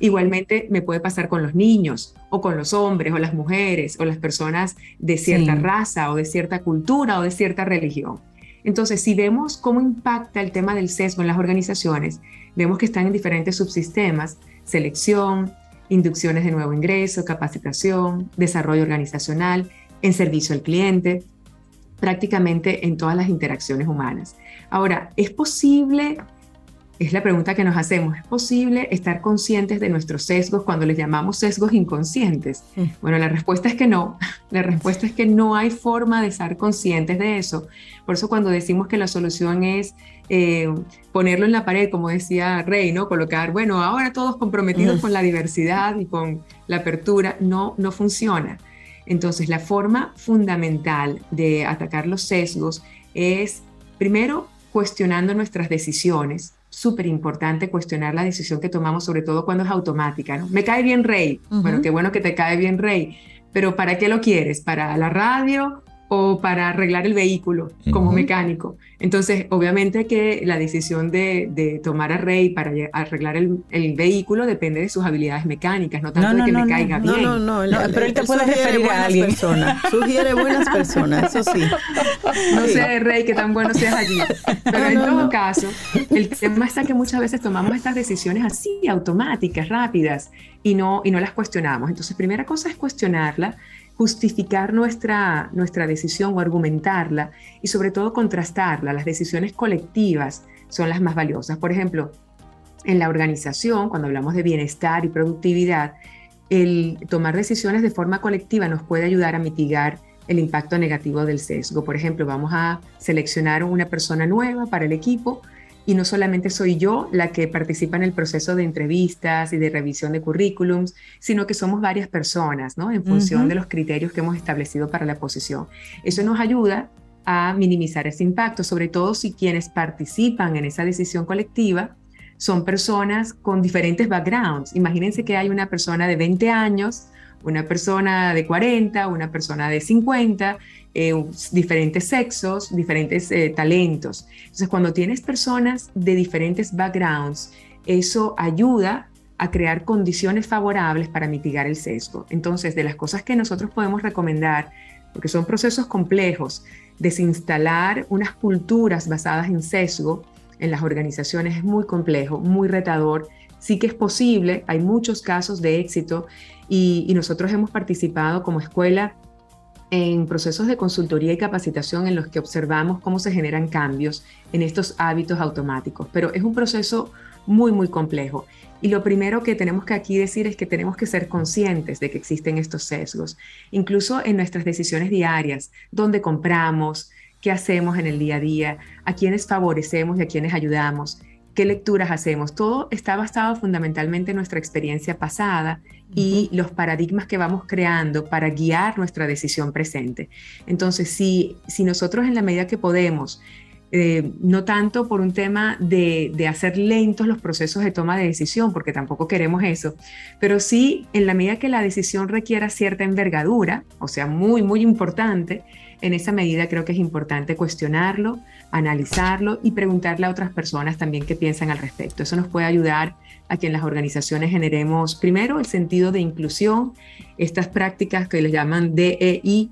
Igualmente me puede pasar con los niños o con los hombres o las mujeres o las personas de cierta raza o de cierta cultura o de cierta religión. Entonces, si vemos cómo impacta el tema del sesgo en las organizaciones, vemos que están en diferentes subsistemas, selección, inducciones de nuevo ingreso, capacitación, desarrollo organizacional, en servicio al cliente, prácticamente en todas las interacciones humanas. Ahora, ¿es posible, es la pregunta que nos hacemos, ¿es posible estar conscientes de nuestros sesgos cuando les llamamos sesgos inconscientes? Bueno, la respuesta es que no. La respuesta es que no hay forma de estar conscientes de eso. Por eso cuando decimos que la solución es eh, ponerlo en la pared, como decía Rey, ¿no? Colocar, bueno, ahora todos comprometidos con la diversidad y con la apertura, no, no funciona. Entonces, la forma fundamental de atacar los sesgos es, primero, cuestionando nuestras decisiones. Súper importante cuestionar la decisión que tomamos, sobre todo cuando es automática. ¿no? Me cae bien Rey. Bueno, qué bueno que te cae bien Rey. Pero ¿para qué lo quieres? ¿Para la radio o para arreglar el vehículo como mecánico. Entonces, obviamente que la decisión de, tomar a Rey para arreglar el, vehículo depende de sus habilidades mecánicas, no tanto de que me caiga bien. No, no, no, pero él te puede referir a alguien. Personas, sugiere buenas personas, eso sí. (laughs) No sé, Rey, qué tan bueno seas allí. Pero en todo caso, el tema está que muchas veces tomamos estas decisiones así, automáticas, rápidas, y no, y no las cuestionamos. Entonces, primera cosa es cuestionarla justificar nuestra, nuestra decisión o argumentarla y sobre todo contrastarla. Las decisiones colectivas son las más valiosas. Por ejemplo, en la organización, cuando hablamos de bienestar y productividad, el tomar decisiones de forma colectiva nos puede ayudar a mitigar el impacto negativo del sesgo. Por ejemplo, vamos a seleccionar una persona nueva para el equipo y no solamente soy yo la que participa en el proceso de entrevistas y de revisión de currículums, sino que somos varias personas, ¿no? En función de los criterios que hemos establecido para la posición. Eso nos ayuda a minimizar ese impacto, sobre todo si quienes participan en esa decisión colectiva son personas con diferentes backgrounds. Imagínense que hay una persona de 20 años, una persona de 40, una persona de 50, eh, diferentes sexos, diferentes eh, talentos. Entonces, cuando tienes personas de diferentes backgrounds, eso ayuda a crear condiciones favorables para mitigar el sesgo. Entonces, de las cosas que nosotros podemos recomendar, porque son procesos complejos, desinstalar unas culturas basadas en sesgo en las organizaciones es muy complejo, muy retador. Sí que es posible, hay muchos casos de éxito y nosotros hemos participado como escuela en procesos de consultoría y capacitación en los que observamos cómo se generan cambios en estos hábitos automáticos, pero es un proceso muy, muy complejo. Y lo primero que tenemos que aquí decir es que tenemos que ser conscientes de que existen estos sesgos, incluso en nuestras decisiones diarias, dónde compramos, qué hacemos en el día a día, a quiénes favorecemos y a quiénes ayudamos, qué lecturas hacemos. Todo está basado fundamentalmente en nuestra experiencia pasada y los paradigmas que vamos creando para guiar nuestra decisión presente. Entonces, si, si nosotros en la medida que podemos, eh, no tanto por un tema de, de, hacer lentos los procesos de toma de decisión, porque tampoco queremos eso, pero sí en la medida que la decisión requiera cierta envergadura, o sea, muy, muy importante, en esa medida creo que es importante cuestionarlo, analizarlo y preguntarle a otras personas también qué piensan al respecto. Eso nos puede ayudar a que en las organizaciones generemos primero el sentido de inclusión, estas prácticas que les llaman DEI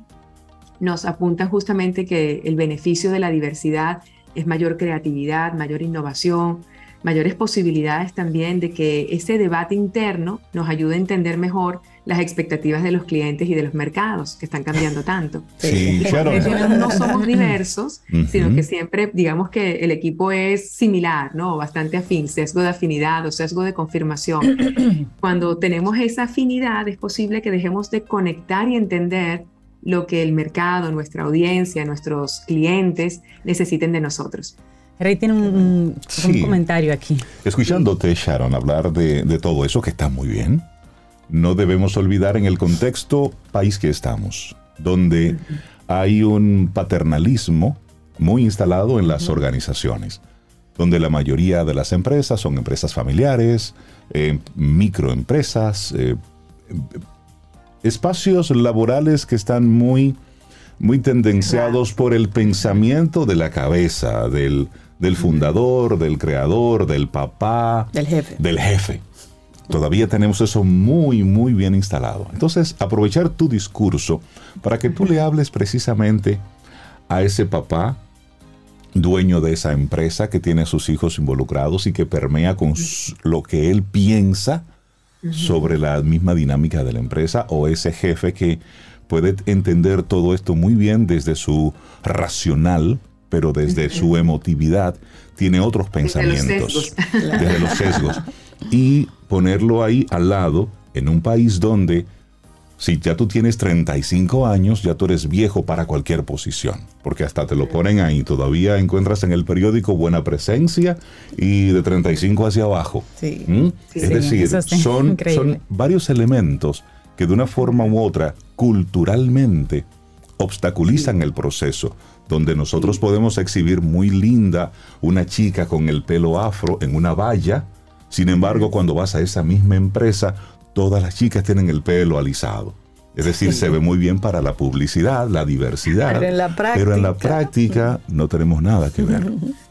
nos apuntan justamente que el beneficio de la diversidad es mayor creatividad, mayor innovación, mayores posibilidades también de que ese debate interno nos ayude a entender mejor las expectativas de los clientes y de los mercados que están cambiando tanto. Sí, claro. No somos diversos, sino que siempre digamos que el equipo es similar, ¿no? Bastante afín, sesgo de afinidad o sesgo de confirmación. (clears throat) Cuando tenemos esa afinidad es posible que dejemos de conectar y entender lo que el mercado, nuestra audiencia, nuestros clientes necesiten de nosotros. Rey tiene un, comentario aquí. Escuchándote, Sharon, hablar de, de todo eso que está muy bien, no debemos olvidar en el contexto país que estamos, donde hay un paternalismo muy instalado en las organizaciones, donde la mayoría de las empresas son empresas familiares, eh, microempresas, eh, espacios laborales que están muy, muy tendenciados por el pensamiento de la cabeza, del, del fundador, del creador, del papá, del jefe. Del jefe. Todavía tenemos eso muy, muy bien instalado. Entonces, aprovechar tu discurso para que tú le hables precisamente a ese papá dueño de esa empresa que tiene a sus hijos involucrados y que permea con lo que él piensa sobre la misma dinámica de la empresa o ese jefe que puede entender todo esto muy bien desde su racional, pero desde su emotividad tiene otros pensamientos, desde los (laughs) sesgos. Y ponerlo ahí al lado en un país donde si ya tú tienes 35 años, ya tú eres viejo para cualquier posición, porque hasta te lo ponen ahí. Todavía encuentras en el periódico buena presencia y de 35 hacia abajo. Sí. ¿Mm? es decir, son, son varios elementos que de una forma u otra, culturalmente, obstaculizan el proceso, donde nosotros podemos exhibir muy linda una chica con el pelo afro en una valla, sin embargo, cuando vas a esa misma empresa, todas las chicas tienen el pelo alisado. Es decir, se ve muy bien para la publicidad, la diversidad, pero en la práctica, no tenemos nada que ver. (laughs)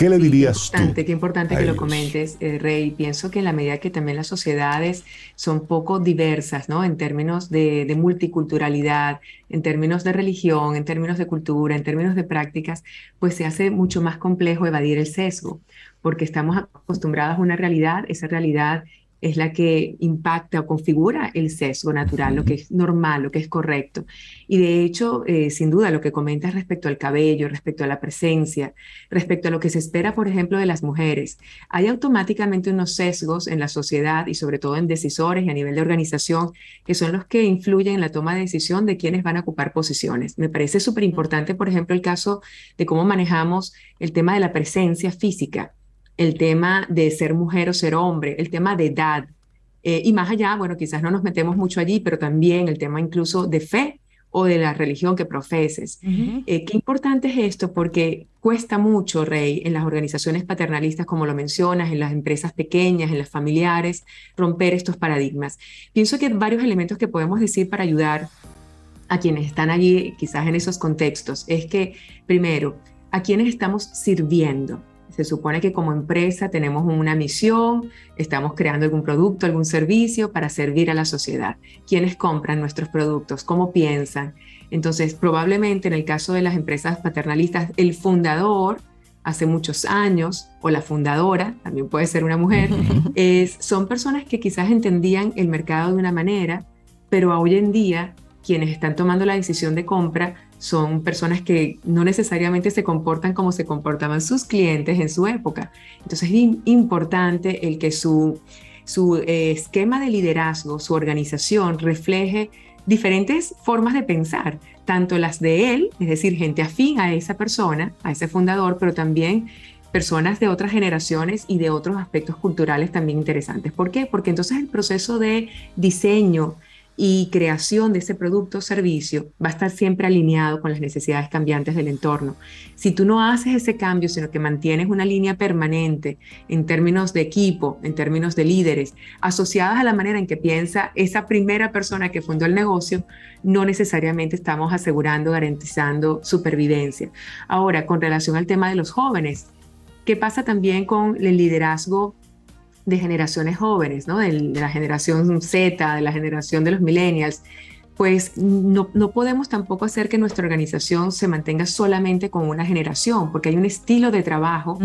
¿Qué le dirías tú? Qué importante que lo comentes, eh, Rey. Pienso que en la medida que también las sociedades son poco diversas, ¿no? En términos de, de, multiculturalidad, en términos de religión, en términos de cultura, en términos de prácticas, pues se hace mucho más complejo evadir el sesgo, porque estamos acostumbrados a una realidad, esa realidad es la que impacta o configura el sesgo natural, lo que es normal, lo que es correcto. Y de hecho, eh, sin duda, lo que comentas respecto al cabello, respecto a la presencia, respecto a lo que se espera, por ejemplo, de las mujeres, hay automáticamente unos sesgos en la sociedad y sobre todo en decisores y a nivel de organización que son los que influyen en la toma de decisión de quiénes van a ocupar posiciones. Me parece súper importante, por ejemplo, el caso de cómo manejamos el tema de la presencia física el tema de ser mujer o ser hombre, el tema de edad. Eh, y más allá, bueno, quizás no nos metemos mucho allí, pero también el tema incluso de fe o de la religión que profeses. Eh, qué importante es esto porque cuesta mucho, Rey, en las organizaciones paternalistas, como lo mencionas, en las empresas pequeñas, en las familiares, romper estos paradigmas. Pienso que hay varios elementos que podemos decir para ayudar a quienes están allí, quizás en esos contextos, es que, primero, a quienes estamos sirviendo. Se supone que como empresa tenemos una misión, estamos creando algún producto, algún servicio para servir a la sociedad. ¿Quiénes compran nuestros productos? ¿Cómo piensan? Entonces, probablemente en el caso de las empresas paternalistas, el fundador hace muchos años, o la fundadora, también puede ser una mujer, (laughs) es, son personas que quizás entendían el mercado de una manera, pero hoy en día quienes están tomando la decisión de compra son personas que no necesariamente se comportan como se comportaban sus clientes en su época. Entonces es importante el que su, su eh, esquema de liderazgo, su organización refleje diferentes formas de pensar, tanto las de él, es decir, gente afín a esa persona, a ese fundador, pero también personas de otras generaciones y de otros aspectos culturales también interesantes. ¿Por qué? Porque entonces el proceso de diseño, y creación de ese producto o servicio va a estar siempre alineado con las necesidades cambiantes del entorno. Si tú no haces ese cambio, sino que mantienes una línea permanente en términos de equipo, en términos de líderes, asociadas a la manera en que piensa esa primera persona que fundó el negocio, no necesariamente estamos asegurando, garantizando supervivencia. Ahora, con relación al tema de los jóvenes, ¿qué pasa también con el liderazgo de generaciones jóvenes, ¿no? de, la generación Z, de la generación de los millennials, pues no, no, podemos tampoco hacer que nuestra organización se mantenga solamente con una generación, porque hay un estilo de trabajo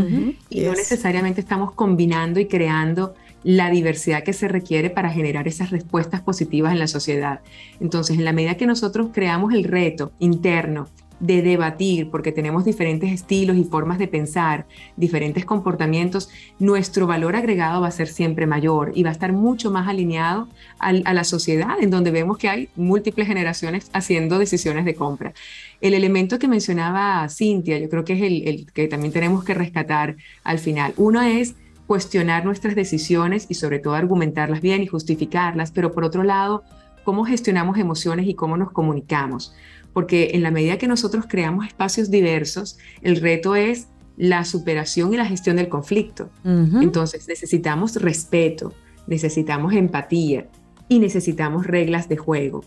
y no necesariamente estamos combinando y creando la diversidad que se requiere para generar esas respuestas positivas en la sociedad. Entonces, en la medida que nosotros creamos el reto interno de debatir, porque tenemos diferentes estilos y formas de pensar, diferentes comportamientos, nuestro valor agregado va a ser siempre mayor y va a estar mucho más alineado a la sociedad, en donde vemos que hay múltiples generaciones haciendo decisiones de compra. El elemento que mencionaba Cintia, yo creo que es el, el que también tenemos que rescatar al final. Uno es cuestionar nuestras decisiones y sobre todo argumentarlas bien y justificarlas, pero por otro lado, cómo gestionamos emociones y cómo nos comunicamos porque en la medida que nosotros creamos espacios diversos, el reto es la superación y la gestión del conflicto. Entonces necesitamos respeto, necesitamos empatía y necesitamos reglas de juego.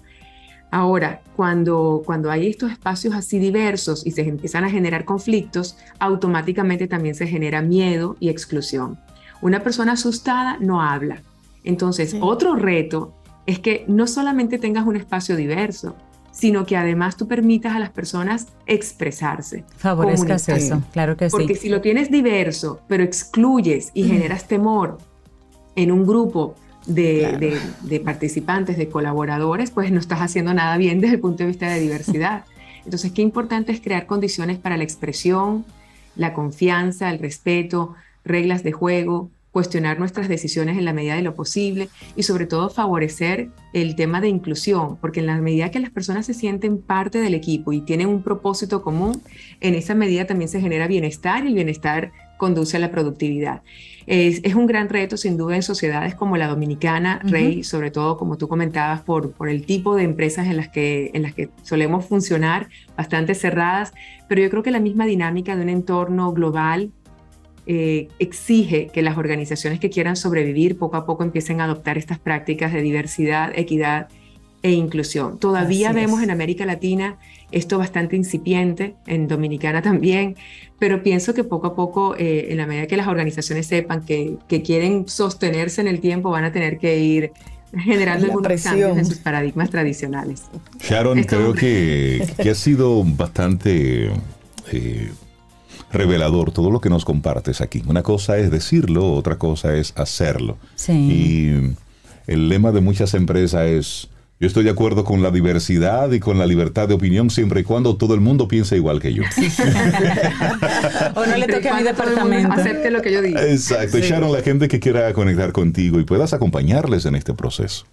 Ahora, cuando, cuando hay estos espacios así diversos y se empiezan a generar conflictos, automáticamente también se genera miedo y exclusión. Una persona asustada no habla. Entonces, otro reto es que no solamente tengas un espacio diverso, sino que además tú permitas a las personas expresarse. Favorezcas eso, claro que sí. Porque si lo tienes diverso, pero excluyes y generas temor en un grupo de, de, participantes, de colaboradores, pues no estás haciendo nada bien desde el punto de vista de (laughs) diversidad. Entonces, qué importante es crear condiciones para la expresión, la confianza, el respeto, reglas de juego, cuestionar nuestras decisiones en la medida de lo posible y sobre todo favorecer el tema de inclusión, porque en la medida que las personas se sienten parte del equipo y tienen un propósito común, en esa medida también se genera bienestar y el bienestar conduce a la productividad. Es, es, un gran reto, sin duda, en sociedades como la dominicana, Rey, sobre todo, como tú comentabas, por, por el tipo de empresas en las, que, en las que solemos funcionar, bastante cerradas, pero yo creo que la misma dinámica de un entorno global eh, exige que las organizaciones que quieran sobrevivir poco a poco empiecen a adoptar estas prácticas de diversidad, equidad e inclusión. Todavía vemos en América Latina esto bastante incipiente, en Dominicana también, pero pienso que poco a poco, eh, en la medida que las organizaciones sepan que, quieren sostenerse en el tiempo, van a tener que ir generando algunos cambios en sus paradigmas tradicionales. Sharon, creo que, que, ha sido bastante eh, revelador todo lo que nos compartes aquí. Una cosa es decirlo, otra cosa es hacerlo. Y el lema de muchas empresas es, yo estoy de acuerdo con la diversidad y con la libertad de opinión siempre y cuando todo el mundo piense igual que yo. o no le toque a mi departamento. Acepte lo que yo digo. Exacto. Sharon, la gente que quiera conectar contigo y puedas acompañarles en este proceso.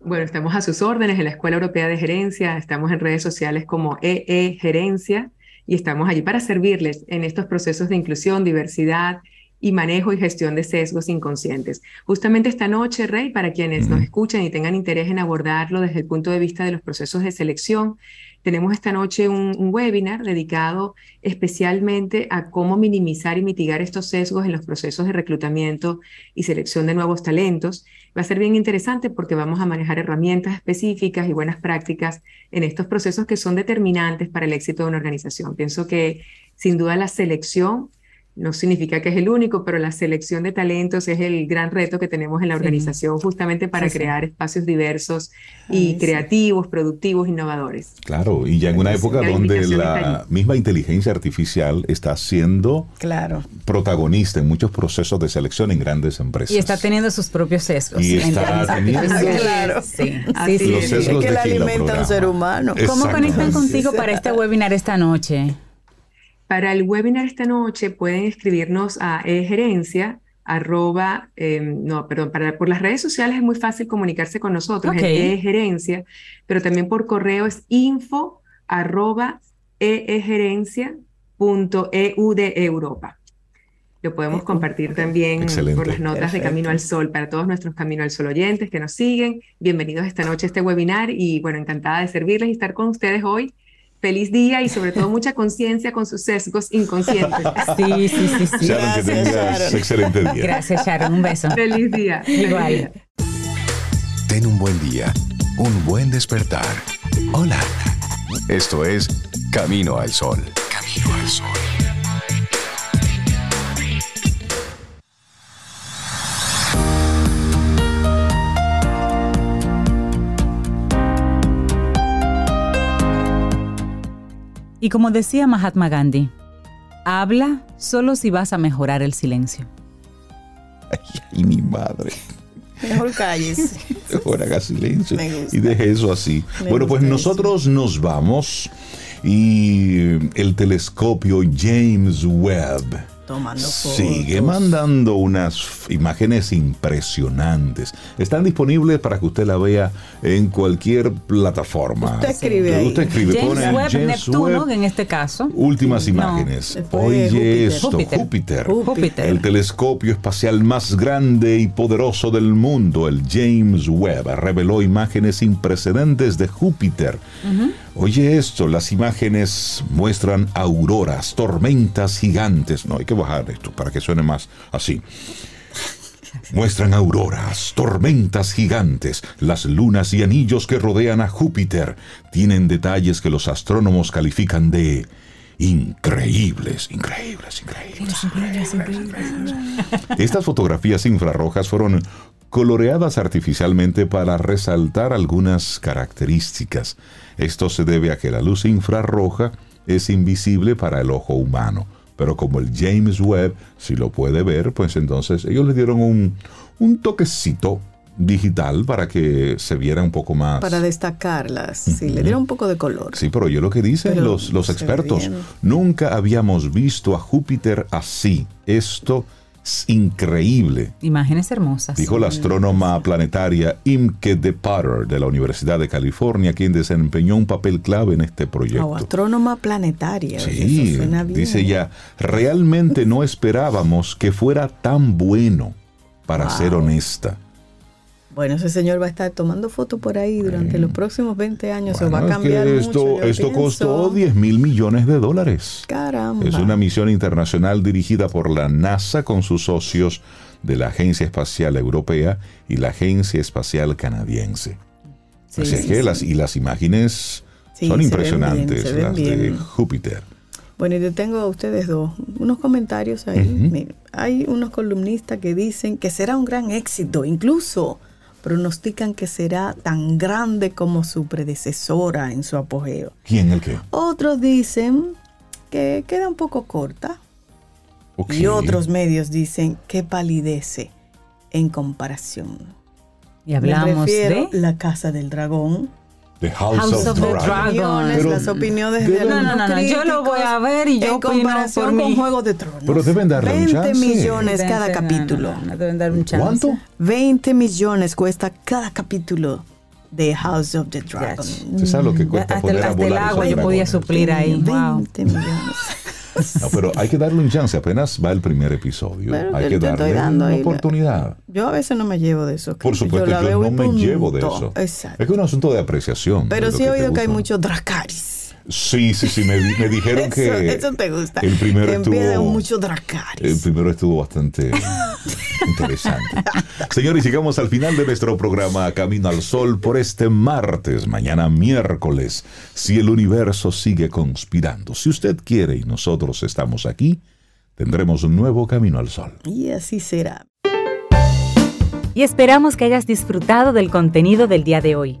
Bueno, estamos a sus órdenes en la Escuela Europea de Gerencia, estamos en redes sociales como EE Gerencia y estamos allí para servirles en estos procesos de inclusión, diversidad y manejo y gestión de sesgos inconscientes. Justamente esta noche, Rey, para quienes nos escuchan y tengan interés en abordarlo desde el punto de vista de los procesos de selección, tenemos esta noche un, webinar dedicado especialmente a cómo minimizar y mitigar estos sesgos en los procesos de reclutamiento y selección de nuevos talentos. Va a ser bien interesante porque vamos a manejar herramientas específicas y buenas prácticas en estos procesos que son determinantes para el éxito de una organización. Pienso que sin duda la selección no significa que es el único, pero la selección de talentos es el gran reto que tenemos en la organización justamente para crear espacios diversos y creativos, productivos, innovadores. Claro, y ya en una época donde la misma inteligencia artificial está siendo claro. protagonista en muchos procesos de selección en grandes empresas. Y está teniendo sus propios sesgos. Y está teniendo claro. sí. los sesgos es que la alimenta un ser humano. ¿Cómo conectan contigo para este webinar esta noche? Para el webinar esta noche pueden escribirnos a egerencia arroba, em, no, perdón, para, por las redes sociales es muy fácil comunicarse con nosotros, okay. gerencia pero también por correo es info arroba egerencia.eu de Europa. Lo podemos compartir también por las notas de Camino al Sol para todos nuestros Camino al Sol oyentes que nos siguen. Bienvenidos esta noche a este webinar y bueno, encantada de servirles y estar con ustedes hoy feliz día y sobre todo mucha conciencia con sus sesgos inconscientes. Sí, sí, sí. sí. Sharon, Gracias, que tengas Sharon. excelente día. Gracias, Sharon. Un beso. Feliz día. Igual. Ten un buen día, un buen despertar. Hola. Esto es Camino al Sol. Camino al Sol. Y como decía Mahatma Gandhi, habla solo si vas a mejorar el silencio. Ay, mi madre. Mejor calles. Mejor haga silencio y deje eso así. bueno, pues nosotros nos vamos. y el telescopio James Webb Sigue mandando unas imágenes impresionantes. Están disponibles para que usted la vea en cualquier plataforma. Usted escribe ahí. Usted escribe, James pone Webb, Neptuno, en este caso. Últimas imágenes. Oye esto, Júpiter. Júpiter. El telescopio espacial más grande y poderoso del mundo, el James Webb, reveló imágenes sin precedentes de Júpiter. Oye esto, las imágenes muestran auroras, tormentas gigantes. No, hay que bajar esto para que suene más así. Muestran auroras, tormentas gigantes, las lunas y anillos que rodean a Júpiter. Tienen detalles que los astrónomos califican de increíbles, increíbles, increíbles. increíbles. (laughs) Estas fotografías infrarrojas fueron coloreadas artificialmente para resaltar algunas características. Esto se debe a que la luz infrarroja es invisible para el ojo humano. Pero como el James Webb si lo puede ver, pues entonces ellos le dieron un, un toquecito digital para que se viera un poco más. Para destacarlas, sí, le dieron un poco de color. Sí, pero yo lo que dicen los, los expertos, nunca habíamos visto a Júpiter así. Esto increíble. Imágenes hermosas. Dijo la astrónoma planetaria Imke de Potter de la Universidad de California, quien desempeñó un papel clave en este proyecto. astrónoma planetaria. Sí, dice ya, realmente no esperábamos que fuera tan bueno, para ser honesta. Bueno, ese señor va a estar tomando fotos por ahí durante los próximos 20 años. se va a cambiar esto, mucho, esto costó 10 mil millones de dólares. Caramba. Es una misión internacional dirigida por la NASA con sus socios de la Agencia Espacial Europea y la Agencia Espacial Canadiense. Así es que las, y las imágenes son impresionantes, las de Júpiter. Bueno, yo tengo a ustedes dos unos comentarios ahí. hay unos columnistas que dicen que será un gran éxito, incluso pronostican que será tan grande como su predecesora en su apogeo. ¿Quién el qué? Otros dicen que queda un poco corta. Y otros medios dicen que palidece en comparación. Y hablamos de La Casa del Dragón, The House, of, the Dragon. las opiniones de, no, no, no, no, yo lo voy a ver y yo en comparación con Juego de Tronos. Pero deben darle 20 un chance. millones cada capítulo. No, deben dar un chance. ¿Cuánto? 20 millones cuesta cada capítulo de House of the Dragon. ¿Usted sabe lo que cuesta hasta, poner hasta a volar el agua yo podía suplir ahí. 20 wow. millones. No, pero hay que darle un chance, apenas va el primer episodio. hay que darle una oportunidad. Yo a veces no me llevo de eso. Por supuesto, yo, yo no me llevo de eso. Exacto. Es que es un asunto de apreciación. Pero sí he oído que hay muchos dracaris. Sí, sí, sí, me, me dijeron (laughs) que... Eso te gusta. El primero que estuvo... mucho dracaris. El primero estuvo bastante (laughs) interesante. Señores, llegamos al final de nuestro programa Camino al Sol por este martes, mañana miércoles, si el universo sigue conspirando. Si usted quiere y nosotros estamos aquí, tendremos un nuevo Camino al Sol. Y así será. Y esperamos que hayas disfrutado del contenido del día de hoy.